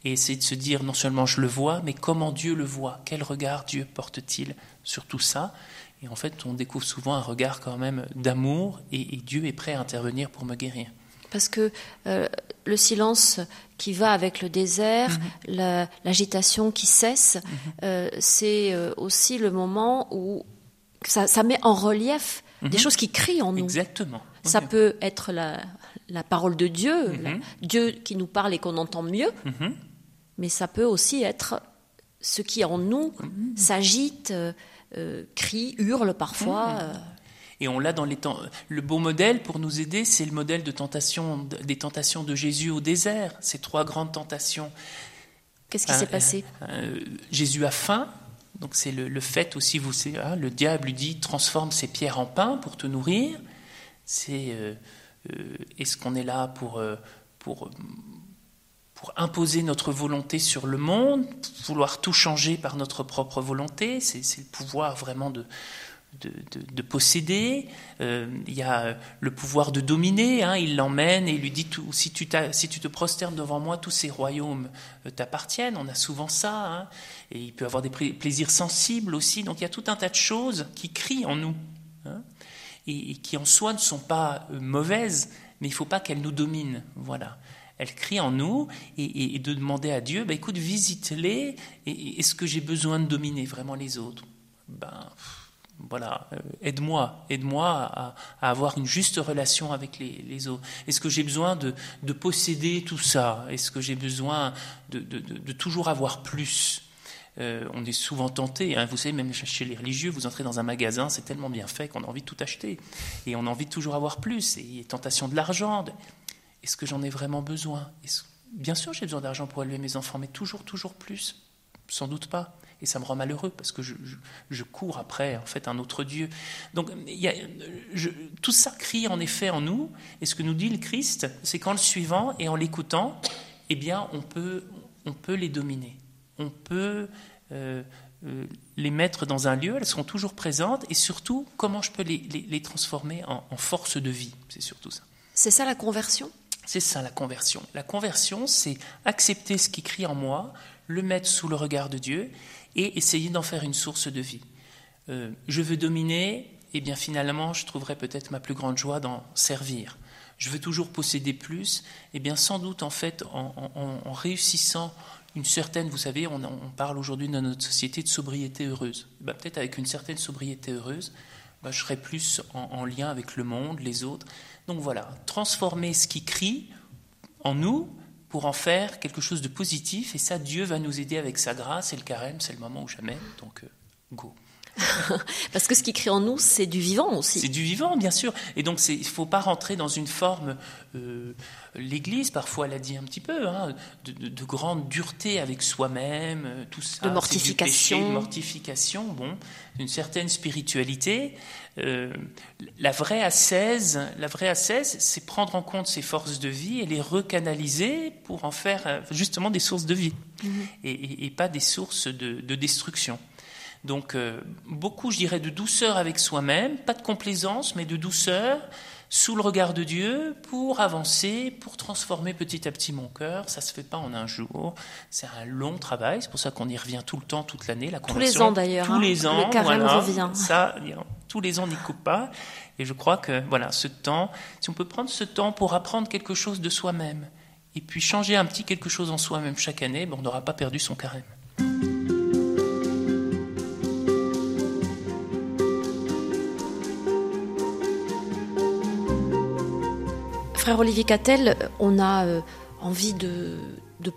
et essayer de se dire non seulement je le vois, mais comment Dieu le voit, quel regard Dieu porte-t-il sur tout ça? Et en fait, on découvre souvent un regard quand même d'amour et, Dieu est prêt à intervenir pour me guérir. Parce que euh, le silence qui va avec le désert, mhm. l'agitation qui cesse, mhm. euh, c'est euh, aussi le moment où ça, met en relief des mhm. choses qui crient en nous. Exactement. Ça peut être la, la, parole de Dieu, Dieu qui nous parle et qu'on entend mieux, mais ça peut aussi être ce qui en nous s'agite, euh, crie, hurle parfois. Euh. Et on l'a dans les temps. Le beau modèle pour nous aider, c'est le modèle de tentation, des tentations de Jésus au désert, ces trois grandes tentations. Qu'est-ce qui s'est passé? euh, Jésus a faim, donc c'est le, fait aussi, vous savez, hein, le diable lui dit transforme ces pierres en pain pour te nourrir. C'est est-ce qu'on est là pour, pour pour imposer notre volonté sur le monde, vouloir tout changer par notre propre volonté, c'est le pouvoir vraiment de, de, posséder, euh, il y a le pouvoir de dominer, hein, il l'emmène et il lui dit tout, si, tu te prosternes devant moi, tous ces royaumes euh, t'appartiennent, on a souvent ça, hein, et il peut avoir des plaisirs sensibles aussi, donc il y a tout un tas de choses qui crient en nous, hein, et, qui en soi ne sont pas euh, mauvaises, mais il ne faut pas qu'elles nous dominent, voilà. Elle crie en nous et, de demander à Dieu, bah, écoute, visite-les, est-ce que j'ai besoin de dominer vraiment les autres? Ben voilà, euh, aide-moi, aide-moi à, avoir une juste relation avec les, autres. Est-ce que j'ai besoin de, posséder tout ça? Est-ce que j'ai besoin de, toujours avoir plus? Euh, on est souvent tenté, hein, vous savez, même chez les religieux, vous entrez dans un magasin, c'est tellement bien fait qu'on a envie de tout acheter. Et on a envie de toujours avoir plus. Et il y a tentation de l'argent. Est-ce que j'en ai vraiment besoin? Bien sûr, j'ai besoin d'argent pour élever mes enfants, mais toujours, toujours plus Sans doute pas. Et ça me rend malheureux parce que je, cours après, en fait, un autre Dieu. Donc, tout ça crie en effet en nous. Et ce que nous dit le Christ, c'est qu'en le suivant et en l'écoutant, eh bien, on peut, on peut les dominer. On peut euh, euh, les mettre dans un lieu, elles seront toujours présentes. Et surtout, comment je peux les, transformer en force de vie C'est surtout ça. C'est ça la conversion? C'est ça la conversion. La conversion, c'est accepter ce qui crie en moi, le mettre sous le regard de Dieu et essayer d'en faire une source de vie. Euh, je veux dominer, et eh bien finalement, je trouverai peut-être ma plus grande joie d'en servir. Je veux toujours posséder plus, et eh bien sans doute en fait en, réussissant une certaine, vous savez, on, parle aujourd'hui dans notre société de sobriété heureuse. Ben, peut-être avec une certaine sobriété heureuse, ben, je serai plus en lien avec le monde, les autres, donc voilà, transformer ce qui crie en nous pour en faire quelque chose de positif. Et ça, Dieu va nous aider avec sa grâce et le carême, c'est le moment ou jamais. Donc, euh, go. Parce que ce qui crie en nous, c'est du vivant aussi. C'est du vivant, bien sûr. Et donc, il ne faut pas rentrer dans une forme. Euh, L'Église, parfois, l'a dit un petit peu, hein, de, grande dureté avec soi-même, euh, tout ça. De mortification. de mortification, bon, une certaine spiritualité. Euh, la vraie ascèse, la vraie c'est prendre en compte ses forces de vie et les recanaliser pour en faire justement des sources de vie mhm. et, pas des sources de destruction. Donc euh, beaucoup, je dirais, de douceur avec soi-même, pas de complaisance, mais de douceur sous le regard de Dieu pour avancer, pour transformer petit à petit mon cœur. Ça se fait pas en un jour, c'est un long travail. C'est pour ça qu'on y revient tout le temps, toute l'année. La tous les ans d'ailleurs. Tous hein. les ans, le voilà, revient. Ça, tous les ans, on n'y coupe pas. Et je crois que voilà, ce temps, si on peut prendre ce temps pour apprendre quelque chose de soi-même et puis changer un petit quelque chose en soi-même chaque année, ben, on n'aura pas perdu son carême. Frère Olivier Cattel, on a euh, envie de,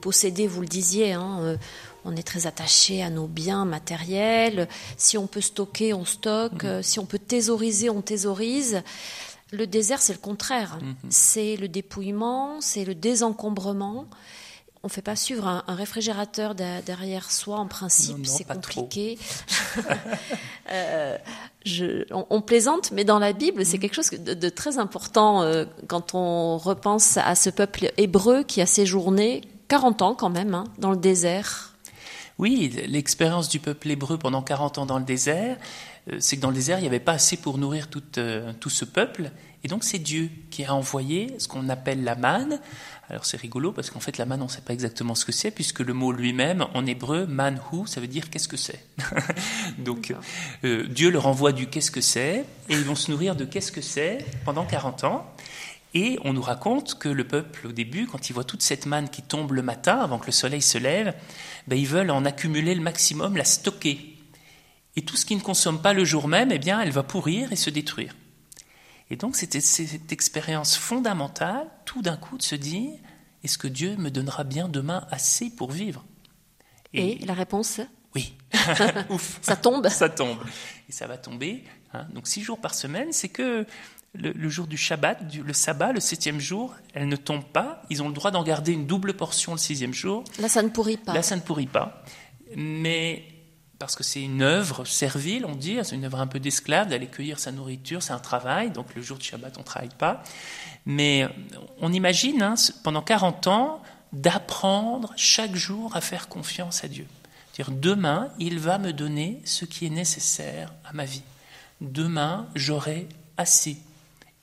posséder, vous le disiez, hein, euh, on est très attaché à nos biens matériels. Si on peut stocker, on stocke. Mhm. Si on peut thésauriser, on thésaurise. Le désert, c'est le contraire. Mhm. C'est le dépouillement, c'est le désencombrement. On ne fait pas suivre un, réfrigérateur derrière soi, en principe, c'est compliqué. Euh, on, plaisante, mais dans la Bible, c'est mhm. quelque chose de, très important euh, quand on repense à ce peuple hébreu qui a séjourné 40 ans quand même hein, dans le désert oui, l'expérience du peuple hébreu pendant 40 ans dans le désert, euh, c'est que dans le désert, il n'y avait pas assez pour nourrir euh, tout, ce peuple. Et donc c'est Dieu qui a envoyé ce qu'on appelle la manne. Alors c'est rigolo parce qu'en fait la manne, on ne sait pas exactement ce que c'est, puisque le mot lui-même, en hébreu, manhu, ça veut dire qu'est-ce que c'est. donc euh, Dieu leur envoie du qu'est-ce que c'est, et ils vont se nourrir de qu'est-ce que c'est pendant 40 ans. Et on nous raconte que le peuple, au début, quand il voit toute cette manne qui tombe le matin, avant que le soleil se lève, ben, ils veulent en accumuler le maximum, la stocker. Et tout ce qui ne consomme pas le jour même, eh bien, elle va pourrir et se détruire. Et donc, c'était cette expérience fondamentale, tout d'un coup, de se dire est-ce que Dieu me donnera bien demain assez pour vivre? Et, la réponse Oui. Ouf. Ça tombe Ça tombe. Et ça va tomber. Hein. Donc, six jours par semaine, c'est que le, jour du Shabbat, le sabbat, le septième jour, elle ne tombe pas. Ils ont le droit d'en garder une double portion le sixième jour. Là, ça ne pourrit pas. Là, ça ne pourrit pas. Mais parce que c'est une œuvre servile, on dit, c'est une œuvre un peu d'esclave, d'aller cueillir sa nourriture, c'est un travail, donc le jour du Shabbat, on ne travaille pas. Mais on imagine, hein, pendant 40 ans, d'apprendre chaque jour à faire confiance à Dieu. Dire demain, il va me donner ce qui est nécessaire à ma vie. Demain, j'aurai assez.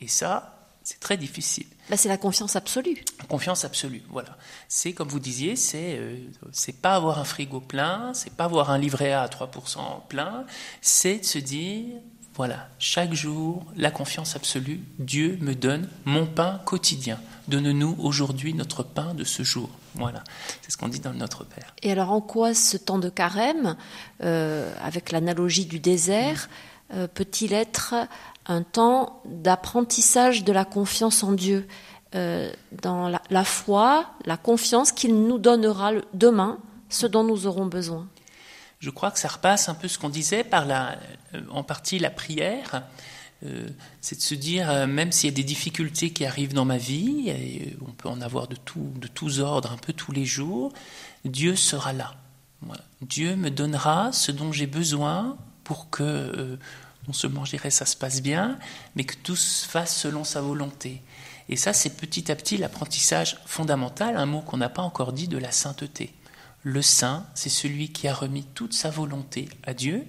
Et ça, c'est très difficile. Là, c'est la confiance absolue. Confiance absolue, voilà. C'est comme vous disiez, c'est euh, c'est pas avoir un frigo plein, c'est pas avoir un livret A à 3% plein, c'est de se dire voilà, chaque jour, la confiance absolue, Dieu me donne mon pain quotidien. Donne-nous aujourd'hui notre pain de ce jour. Voilà, c'est ce qu'on dit dans Notre Père. Et alors, en quoi ce temps de carême, euh, avec l'analogie du désert, euh, peut-il être un temps d'apprentissage de la confiance en Dieu, euh, dans la, foi, la confiance qu'il nous donnera demain ce dont nous aurons besoin. Je crois que ça repasse un peu ce qu'on disait par la, euh, en partie la prière. Euh, c'est de se dire, même s'il y a des difficultés qui arrivent dans ma vie, et on peut en avoir de, tout, de tous ordres un peu tous les jours, Dieu sera là. Dieu me donnera ce dont j'ai besoin pour que non seulement je dirais ça se passe bien, mais que tout se fasse selon sa volonté. Et ça, c'est petit à petit l'apprentissage fondamental, un mot qu'on n'a pas encore dit, de la sainteté. Le saint, c'est celui qui a remis toute sa volonté à Dieu,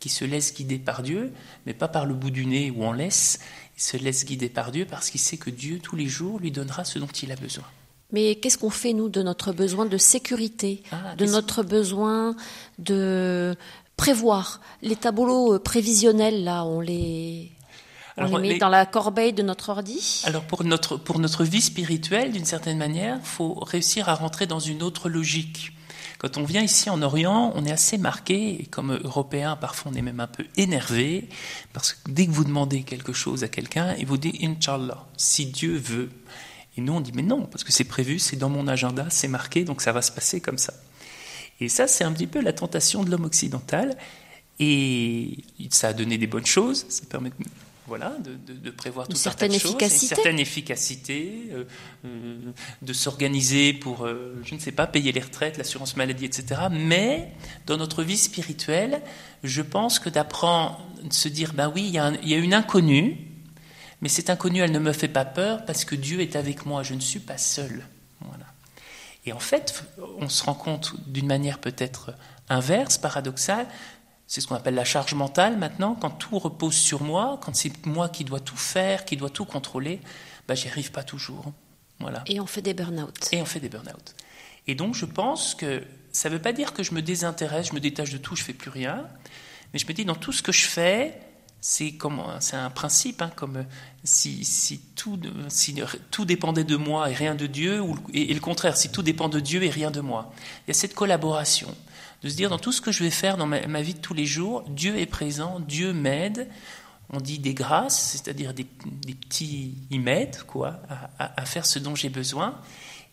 qui se laisse guider par Dieu, mais pas par le bout du nez où on laisse, il se laisse guider par Dieu parce qu'il sait que Dieu, tous les jours, lui donnera ce dont il a besoin. Mais qu'est-ce qu'on fait, nous, de notre besoin de sécurité, ah, de notre besoin de prévoir. Les tableaux euh, prévisionnels, là, on les, on les met dans la corbeille de notre ordi Alors pour notre, pour notre vie spirituelle, d'une certaine manière, il faut réussir à rentrer dans une autre logique. Quand on vient ici en Orient, on est assez marqué, et comme Européens, parfois on est même un peu énervé, parce que dès que vous demandez quelque chose à quelqu'un, il vous dit Inch'Allah, si Dieu veut. Et nous on dit mais non, parce que c'est prévu, c'est dans mon agenda, c'est marqué, donc ça va se passer comme ça. Et ça, c'est un petit peu la tentation de l'homme occidental. Et ça a donné des bonnes choses, ça permet voilà, de, prévoir une tout certaine efficacité. une certaine efficacité, euh, euh, de s'organiser pour, euh, je ne sais pas, payer les retraites, l'assurance maladie, etc. Mais dans notre vie spirituelle, je pense que d'apprendre, de se dire, ben oui, il y, a il y a une inconnue, mais cette inconnue, elle ne me fait pas peur parce que Dieu est avec moi, je ne suis pas seul. Et en fait, on se rend compte d'une manière peut-être inverse, paradoxale, c'est ce qu'on appelle la charge mentale maintenant, quand tout repose sur moi, quand c'est moi qui dois tout faire, qui dois tout contrôler, bah, j'y arrive pas toujours. Voilà. Et on fait des burn-out. Et on fait des burn-out. Et donc je pense que ça ne veut pas dire que je me désintéresse, je me détache de tout, je fais plus rien, mais je me dis dans tout ce que je fais, c'est un principe, hein, comme si, si, tout, si tout dépendait de moi et rien de Dieu, ou, et, le contraire, si tout dépend de Dieu et rien de moi. Il y a cette collaboration, de se dire dans tout ce que je vais faire dans ma, vie de tous les jours, Dieu est présent, Dieu m'aide. On dit des grâces, c'est-à-dire des, des, petits, m'aide quoi, à, faire ce dont j'ai besoin.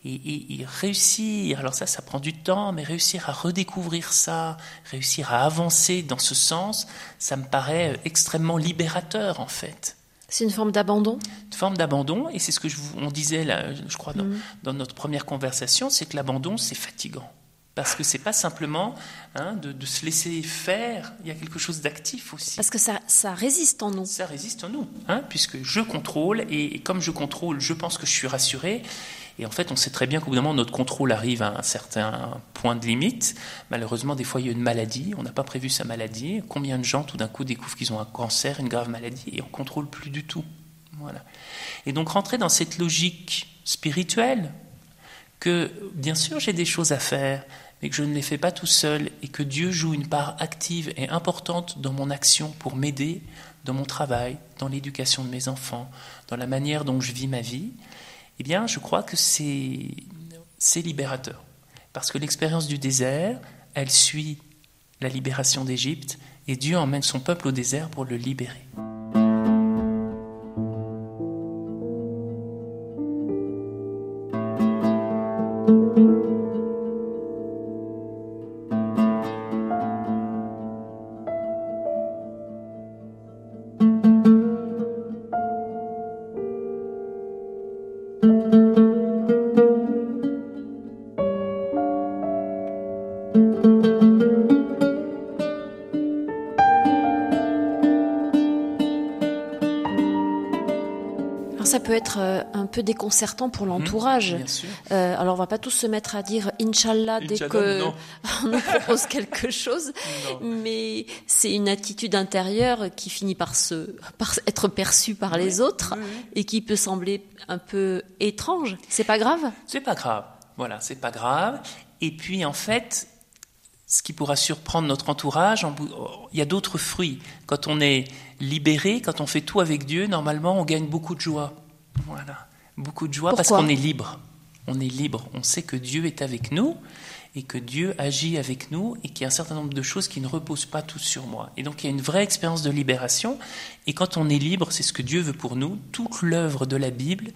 Et, réussir, alors ça, ça prend du temps, mais réussir à redécouvrir ça, réussir à avancer dans ce sens, ça me paraît euh, extrêmement libérateur en fait. C'est une forme d'abandon? Une forme d'abandon, et c'est ce que je, on disait, là, je crois, dans, mm. dans notre première conversation, c'est que l'abandon, c'est fatigant. Parce que c'est pas simplement hein, de, se laisser faire, il y a quelque chose d'actif aussi. Parce que ça, ça résiste en nous. Ça résiste en nous, hein, puisque je contrôle, et, et, comme je contrôle, je pense que je suis rassuré, et en fait, on sait très bien qu'au bout d'un moment, notre contrôle arrive à un certain point de limite. Malheureusement, des fois, il y a une maladie, on n'a pas prévu sa maladie. Combien de gens, tout d'un coup, découvrent qu'ils ont un cancer, une grave maladie, et on contrôle plus du tout. Voilà. Et donc, rentrer dans cette logique spirituelle, que bien sûr, j'ai des choses à faire, mais que je ne les fais pas tout seul, et que Dieu joue une part active et importante dans mon action pour m'aider dans mon travail, dans l'éducation de mes enfants, dans la manière dont je vis ma vie, eh bien, je crois que c'est libérateur. Parce que l'expérience du désert, elle suit la libération d'Égypte, et Dieu emmène son peuple au désert pour le libérer. Peu déconcertant pour l'entourage. Mmh, euh, alors on va pas tous se mettre à dire Inch'Allah dès qu'on nous propose quelque chose, mais c'est une attitude intérieure qui finit par, se, par être perçue par les autres et qui peut sembler un peu étrange. C'est pas grave? C'est pas grave. Voilà, c'est pas grave. Et puis en fait, ce qui pourra surprendre notre entourage, il y a d'autres fruits. Quand on est libéré, quand on fait tout avec Dieu, normalement, on gagne beaucoup de joie. Voilà. Beaucoup de joie parce qu'on est libre. On est libre. On sait que Dieu est avec nous et que Dieu agit avec nous et qu'il y a un certain nombre de choses qui ne reposent pas tous sur moi. Et donc il y a une vraie expérience de libération. Et quand on est libre, c'est ce que Dieu veut pour nous. Toute l'œuvre de la Bible,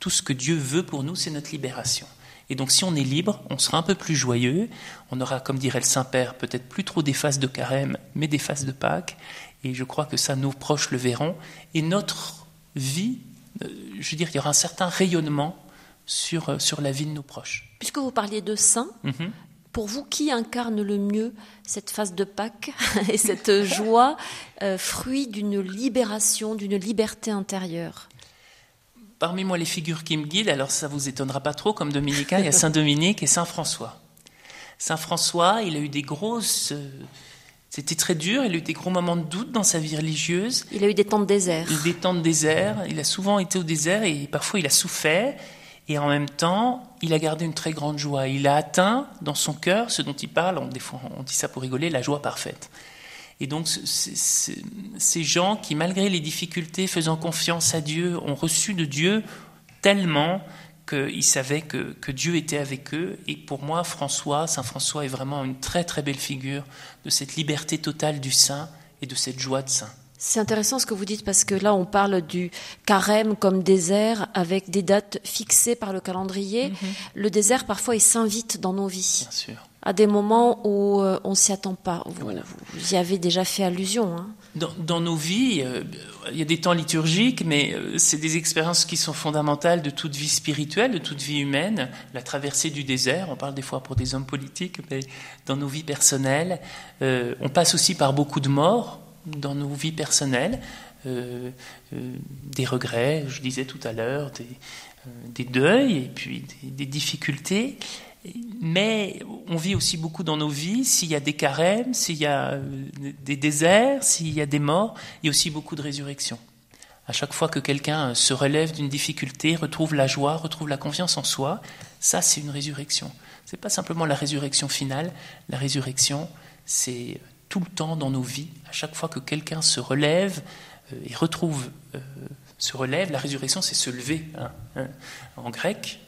tout ce que Dieu veut pour nous, c'est notre libération. Et donc si on est libre, on sera un peu plus joyeux. On aura, comme dirait le Saint-Père, peut-être plus trop des phases de carême, mais des phases de Pâques. Et je crois que ça, nos proches le verront. Et notre vie je veux dire, il y aura un certain rayonnement sur, euh, sur la vie de nos proches. Puisque vous parliez de saints, mhm. pour vous, qui incarne le mieux cette phase de Pâques et cette joie, euh, fruit d'une libération, d'une liberté intérieure? Parmi moi, les figures qui me guident, alors ça vous étonnera pas trop, comme dominicain, il y a Saint Dominique et Saint François. Saint François, il a eu des grosses c'était très dur, il a eu des gros moments de doute dans sa vie religieuse. Il a eu des temps de désert. Des temps de désert, il a souvent été au désert et parfois il a souffert. Et en même temps, il a gardé une très grande joie. Il a atteint dans son cœur ce dont il parle, on, on dit ça pour rigoler, la joie parfaite. Et donc ces gens qui, malgré les difficultés, faisant confiance à Dieu, ont reçu de Dieu tellement qu'ils savaient que, que, Dieu était avec eux. Et pour moi, François, Saint François est vraiment une très très belle figure de cette liberté totale du saint et de cette joie de saint. C'est intéressant ce que vous dites parce que là, on parle du carême comme désert avec des dates fixées par le calendrier. Mhm. Le désert, parfois, il s'invite dans nos vies. Bien sûr. À des moments où euh, on ne s'y attend pas. Vous, y avez déjà fait allusion. Hein. Dans, nos vies, euh, il y a des temps liturgiques, mais euh, c'est des expériences qui sont fondamentales de toute vie spirituelle, de toute vie humaine. La traversée du désert, on parle des fois pour des hommes politiques, mais dans nos vies personnelles, on passe aussi par beaucoup de morts dans nos vies personnelles, euh, euh, des regrets, je disais tout à l'heure, des, euh, deuils et puis des, difficultés. Mais on vit aussi beaucoup dans nos vies. S'il y a des carèmes, s'il y a des déserts, s'il y a des morts, il y a aussi beaucoup de résurrections. À chaque fois que quelqu'un se relève d'une difficulté, retrouve la joie, retrouve la confiance en soi, ça c'est une résurrection. C'est pas simplement la résurrection finale. La résurrection, c'est tout le temps dans nos vies. À chaque fois que quelqu'un se relève euh, et retrouve, euh, se relève, la résurrection, c'est se lever. Hein, hein. en grec,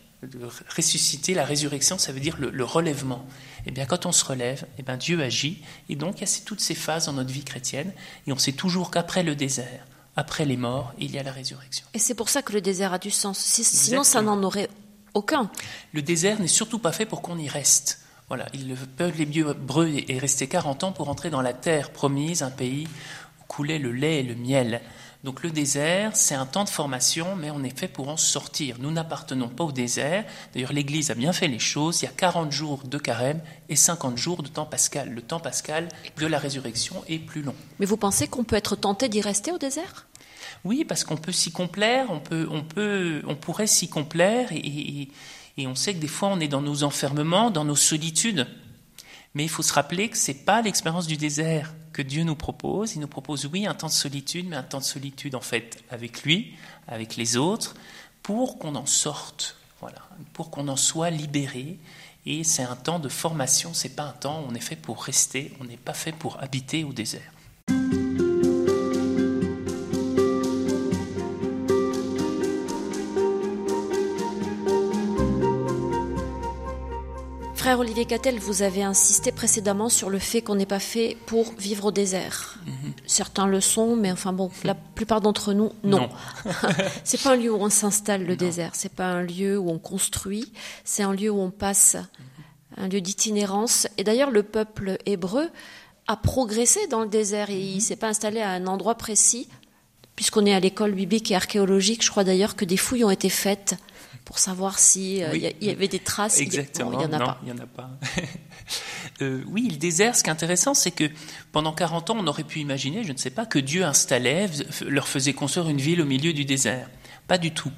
ressusciter, la résurrection, ça veut dire le, relèvement. Et eh bien, quand on se relève, et eh bien, Dieu agit. Et donc, il y a toutes ces phases dans notre vie chrétienne. Et on sait toujours qu'après le désert, après les morts, il y a la résurrection. Et c'est pour ça que le désert a du sens. Sinon, ça n'en aurait aucun. Le désert n'est surtout pas fait pour qu'on y reste. Voilà, le peuple hébreu est resté 40 ans pour entrer dans la terre promise, un pays où coulait le lait et le miel. Donc le désert, c'est un temps de formation, mais on est fait pour en sortir. Nous n'appartenons pas au désert. D'ailleurs, l'Église a bien fait les choses. Il y a 40 jours de carême et 50 jours de temps pascal. Le temps pascal de la résurrection est plus long. Mais vous pensez qu'on peut être tenté d'y rester au désert? Oui, parce qu'on peut s'y complaire, on, peut, on, peut, on pourrait s'y complaire, et, et on sait que des fois on est dans nos enfermements, dans nos solitudes. Mais il faut se rappeler que ce n'est pas l'expérience du désert que Dieu nous propose. Il nous propose, oui, un temps de solitude, mais un temps de solitude, en fait, avec lui, avec les autres, pour qu'on en sorte, voilà, pour qu'on en soit libéré. Et c'est un temps de formation, c'est pas un temps on est fait pour rester, on n'est pas fait pour habiter au désert. Frère Olivier Cattel, vous avez insisté précédemment sur le fait qu'on n'est pas fait pour vivre au désert. Mhm. Certains le sont, mais enfin bon, la plupart d'entre nous, non. c'est pas un lieu où on s'installe le désert, c'est pas un lieu où on construit, c'est un lieu où on passe, un lieu d'itinérance. Et d'ailleurs, le peuple hébreu a progressé dans le désert et il mhm. s'est pas installé à un endroit précis. Puisqu'on est à l'école biblique et archéologique, je crois d'ailleurs que des fouilles ont été faites pour savoir s'il euh, il y, avait des traces. Exactement. Il n'y en a pas. Il y en a pas. Euh, oui, le désert, ce qui est intéressant, c'est que pendant 40 ans, on aurait pu imaginer, je ne sais pas, que Dieu installait, leur faisait construire une ville au milieu du désert. Pas du tout.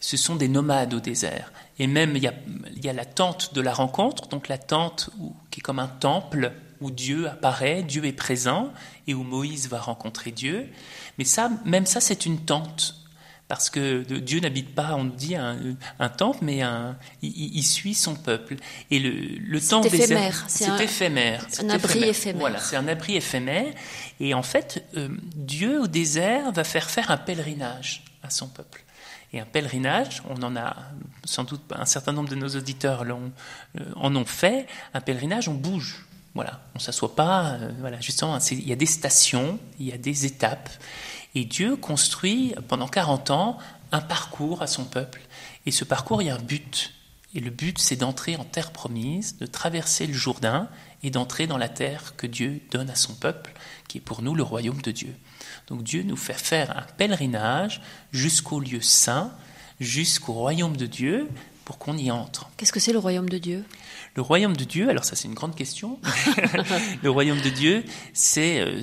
Ce sont des nomades au désert. Et même, il y a, il y a la tente de la rencontre, donc la tente qui est comme un temple où Dieu apparaît, Dieu est présent, et où Moïse va rencontrer Dieu. Mais ça, même ça, c'est une tente parce que Dieu n'habite pas, on nous dit, un, temple, mais un, il, suit son peuple. Et le, le temple éphémère. C'est éphémère. Un abri éphémère. Voilà, c'est un abri éphémère. Et en fait, euh, Dieu au désert va faire faire un pèlerinage à son peuple. Et un pèlerinage, on en a sans doute un certain nombre de nos auditeurs euh, en ont fait. Un pèlerinage, on bouge. Voilà, on s'assoit pas. Euh, voilà, justement, il y a des stations, il y a des étapes. Et Dieu construit pendant 40 ans un parcours à son peuple. Et ce parcours, il y a un but. Et le but, c'est d'entrer en terre promise, de traverser le Jourdain et d'entrer dans la terre que Dieu donne à son peuple, qui est pour nous le royaume de Dieu. Donc Dieu nous fait faire un pèlerinage jusqu'au lieu saint, jusqu'au royaume de Dieu, pour qu'on y entre. Qu'est-ce que c'est le royaume de Dieu? Le royaume de Dieu, alors ça c'est une grande question. le royaume de Dieu, c'est euh,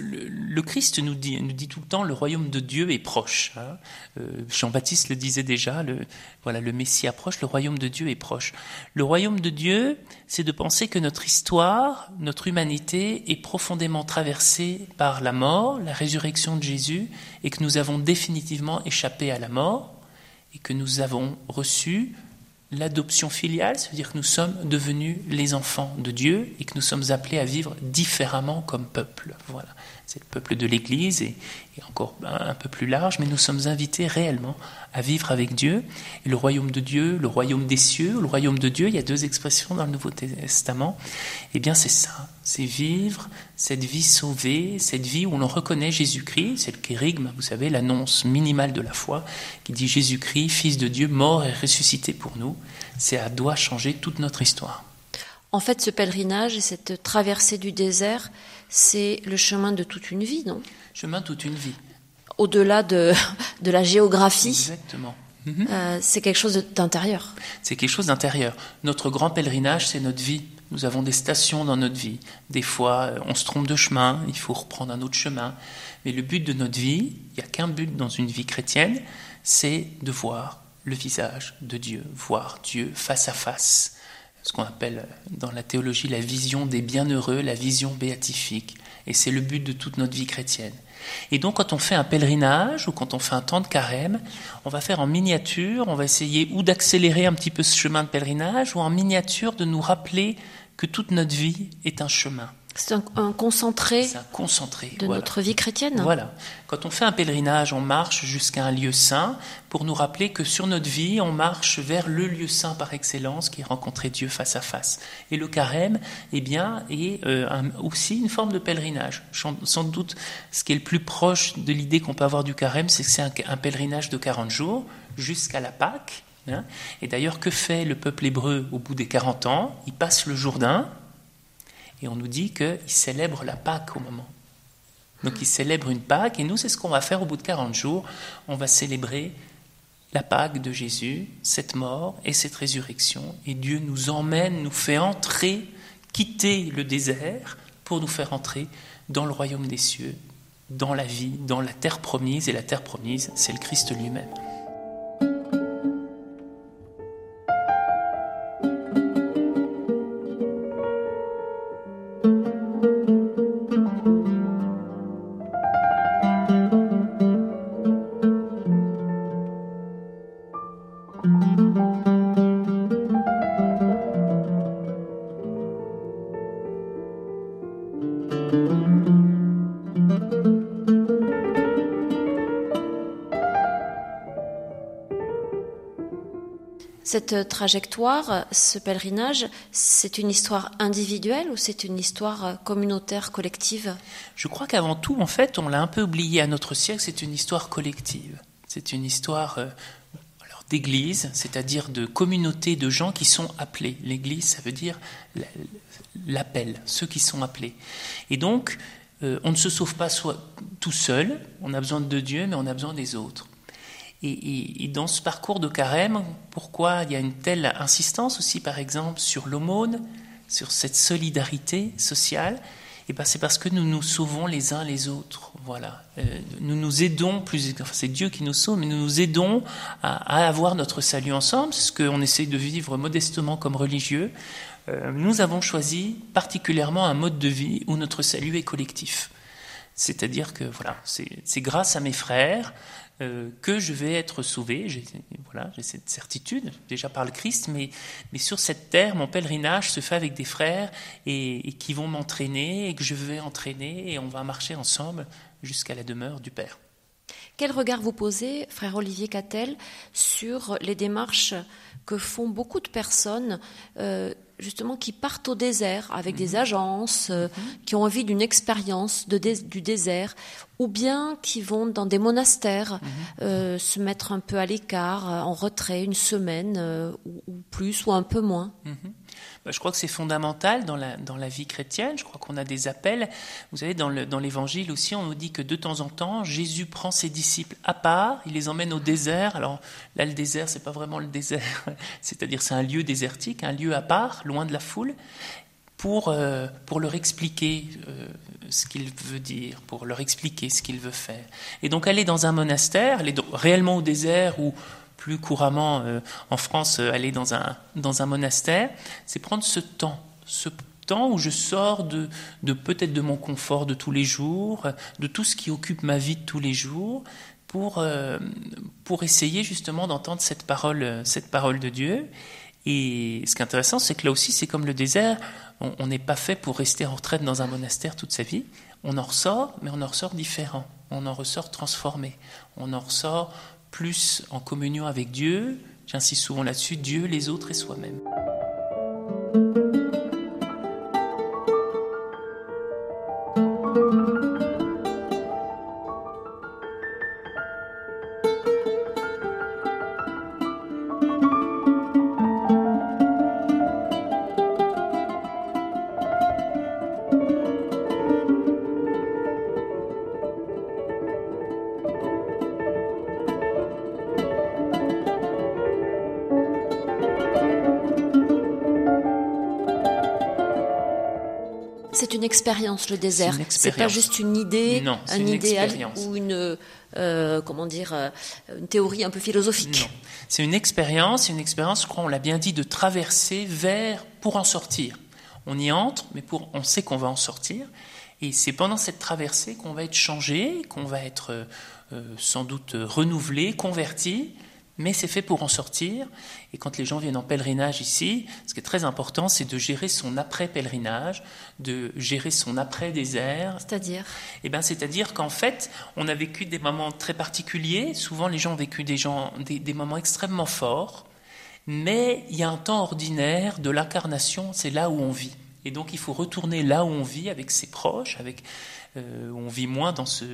le, Christ nous dit, nous dit tout le temps le royaume de Dieu est proche. Hein. Euh, Jean-Baptiste le disait déjà, le, voilà, le Messie approche, le royaume de Dieu est proche. Le royaume de Dieu, c'est de penser que notre histoire, notre humanité est profondément traversée par la mort, la résurrection de Jésus, et que nous avons définitivement échappé à la mort et que nous avons reçu l'adoption filiale, ça veut dire que nous sommes devenus les enfants de Dieu et que nous sommes appelés à vivre différemment comme peuple. Voilà, c'est le peuple de l'Église et, encore un peu plus large, mais nous sommes invités réellement à vivre avec Dieu. Et le royaume de Dieu, le royaume des cieux, le royaume de Dieu, il y a deux expressions dans le Nouveau Testament. Eh bien, c'est ça, c'est vivre cette vie sauvée, cette vie où l'on reconnaît Jésus-Christ, c'est le kérigme, vous savez, l'annonce minimale de la foi, qui dit Jésus-Christ, Fils de Dieu, mort et ressuscité pour nous. Ça doit changer toute notre histoire. En fait, ce pèlerinage et cette traversée du désert, c'est le chemin de toute une vie, non? Chemin de toute une vie. Au-delà de, de, la géographie. Exactement. Euh, c'est quelque chose d'intérieur. C'est quelque chose d'intérieur. Notre grand pèlerinage, c'est notre vie. Nous avons des stations dans notre vie. Des fois, on se trompe de chemin, il faut reprendre un autre chemin. Mais le but de notre vie, il n'y a qu'un but dans une vie chrétienne, c'est de voir le visage de Dieu, voir Dieu face à face ce qu'on appelle dans la théologie la vision des bienheureux, la vision béatifique. Et c'est le but de toute notre vie chrétienne. Et donc quand on fait un pèlerinage ou quand on fait un temps de carême, on va faire en miniature, on va essayer ou d'accélérer un petit peu ce chemin de pèlerinage ou en miniature de nous rappeler que toute notre vie est un chemin. C'est un, concentré, un concentré de notre vie chrétienne. Voilà. Quand on fait un pèlerinage, on marche jusqu'à un lieu saint pour nous rappeler que sur notre vie, on marche vers le lieu saint par excellence qui est rencontrer Dieu face à face. Et le carême, eh bien, est euh, aussi une forme de pèlerinage. Sans doute, ce qui est le plus proche de l'idée qu'on peut avoir du carême, c'est que c'est un, pèlerinage de 40 jours jusqu'à la Pâque. Hein. Et d'ailleurs, que fait le peuple hébreu au bout des 40 ans? Il passe le Jourdain, et on nous dit qu'il célèbre la Pâque au moment. Donc il célèbre une Pâque, et nous, c'est ce qu'on va faire au bout de 40 jours. On va célébrer la Pâque de Jésus, cette mort et cette résurrection. Et Dieu nous emmène, nous fait entrer, quitter le désert pour nous faire entrer dans le royaume des cieux, dans la vie, dans la terre promise. Et la terre promise, c'est le Christ lui-même. Cette trajectoire, ce pèlerinage, c'est une histoire individuelle ou c'est une histoire communautaire, collective? Je crois qu'avant tout, en fait, on l'a un peu oublié à notre siècle, c'est une histoire collective. C'est une histoire euh, d'église, c'est-à-dire de communauté de gens qui sont appelés. L'église, ça veut dire l'appel, ceux qui sont appelés. Et donc, euh, on ne se sauve pas tout seul, on a besoin de Dieu, mais on a besoin des autres. Et, dans ce parcours de carême, pourquoi il y a une telle insistance aussi, par exemple, sur l'aumône, sur cette solidarité sociale? Et eh ben c'est parce que nous nous sauvons les uns les autres. Voilà, euh, nous nous aidons plus. Enfin, c'est Dieu qui nous sauve, mais nous nous aidons à, avoir notre salut ensemble. Ce qu'on essaie de vivre modestement comme religieux. Euh, nous avons choisi particulièrement un mode de vie où notre salut est collectif. C'est-à-dire que voilà, c'est grâce à mes frères euh, que je vais être sauvé. J'ai cette certitude déjà par le Christ, mais, mais sur cette terre, mon pèlerinage se fait avec des frères et, qui vont m'entraîner et que je vais entraîner et on va marcher ensemble jusqu'à la demeure du Père. Quel regard vous posez, frère Olivier Cattel, sur les démarches que font beaucoup de personnes euh, justement qui partent au désert avec des mhm. agences, euh, mhm. qui ont envie d'une expérience de du désert, ou bien qui vont dans des monastères mhm. euh, se mettre un peu à l'écart, en retrait, une semaine ou, ou, plus ou un peu moins. Bah, je crois que c'est fondamental dans la, dans la vie chrétienne. Je crois qu'on a des appels. Vous savez, dans l'évangile aussi, on nous dit que de temps en temps, Jésus prend ses disciples à part, il les emmène au désert. Alors là, le désert, c'est pas vraiment le désert, c'est-à-dire c'est un lieu désertique, un lieu à part, loin de la foule, pour, euh, pour leur expliquer euh, ce qu'il veut dire, pour leur expliquer ce qu'il veut faire. Et donc aller dans un monastère, aller réellement au désert ou plus couramment euh, en France euh, aller dans un, dans un monastère, c'est prendre ce temps, ce temps où je sors de, de peut-être de mon confort de tous les jours, de tout ce qui occupe ma vie de tous les jours, pour, euh, pour essayer justement d'entendre cette parole, cette parole de Dieu. Et ce qui est intéressant, c'est que là aussi, c'est comme le désert, on n'est pas fait pour rester en retraite dans un monastère toute sa vie. On en ressort, mais on en ressort différent. On en ressort transformé. On en ressort plus en communion avec Dieu, j'insiste souvent là-dessus, Dieu, les autres et soi-même. Une expérience, le désert. C'est pas juste une idée, un idéal ou une, euh, comment dire, euh, une théorie un peu philosophique. C'est une expérience, une expérience, je crois, on l'a bien dit, de traverser vers pour en sortir. On y entre, mais pour, on sait qu'on va en sortir. Et c'est pendant cette traversée qu'on va être changé, qu'on va être euh, sans doute renouvelé, converti, mais c'est fait pour en sortir. Et quand les gens viennent en pèlerinage ici, ce qui est très important, c'est de gérer son après-pèlerinage, de gérer son après-désert. C'est-à-dire? Eh ben, c'est-à-dire qu'en fait, on a vécu des moments très particuliers. Souvent, les gens ont vécu des, gens, des, des moments extrêmement forts. Mais il y a un temps ordinaire de l'incarnation, c'est là où on vit. Et donc, il faut retourner là où on vit avec ses proches, avec euh, on vit moins dans ce,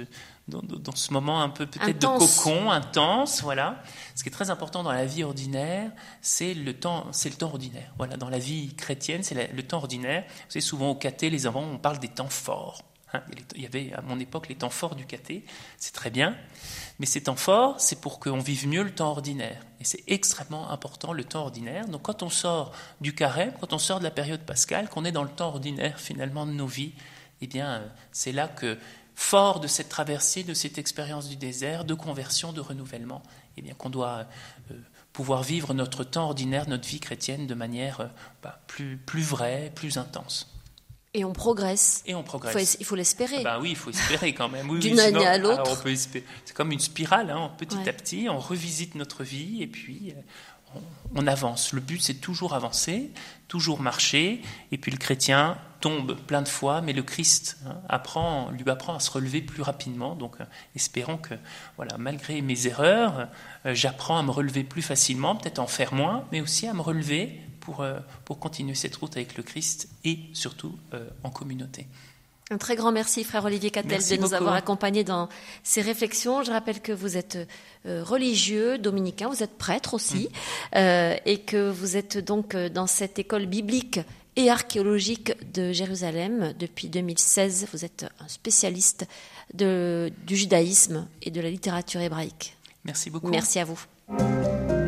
dans, dans ce moment un peu peut-être de cocon, intense, voilà. Ce qui est très important dans la vie ordinaire, c'est le temps, c'est le temps ordinaire. Voilà, dans la vie chrétienne, c'est le temps ordinaire. Vous savez, souvent au caté, les enfants, on parle des temps forts. Hein. Il y avait à mon époque les temps forts du caté, c'est très bien. Mais ces temps forts, c'est pour qu'on vive mieux le temps ordinaire. Et c'est extrêmement important, le temps ordinaire. Donc quand on sort du carême, quand on sort de la période pascale, qu'on est dans le temps ordinaire finalement de nos vies, eh bien, euh, c'est là que, fort de cette traversée, de cette expérience du désert, de conversion, de renouvellement, eh bien, qu'on doit euh, pouvoir vivre notre temps ordinaire, notre vie chrétienne de manière euh, bah, plus, plus vraie, plus intense. Et on progresse. Et on progresse. il faut l'espérer. Ah bah oui, il faut espérer quand même. Oui, D'une année à l'autre. C'est comme une spirale. Hein, petit à petit, on revisite notre vie et puis on, avance. Le but, c'est toujours avancer, toujours marcher. Et puis le chrétien tombe plein de fois, mais le Christ hein, apprend, lui apprend à se relever plus rapidement. Donc, euh, espérons que, voilà, malgré mes erreurs, euh, j'apprends à me relever plus facilement, peut-être en faire moins, mais aussi à me relever pour, euh, pour continuer cette route avec le Christ et surtout en communauté. Un très grand merci, frère Olivier Cattel, de nous avoir accompagnés dans ces réflexions. Je rappelle que vous êtes euh, religieux, dominicain, vous êtes prêtre aussi, mm. euh, et que vous êtes donc euh, dans cette école biblique et archéologique de Jérusalem depuis 2016. Vous êtes un spécialiste de, du judaïsme et de la littérature hébraïque. Merci beaucoup. Merci à vous.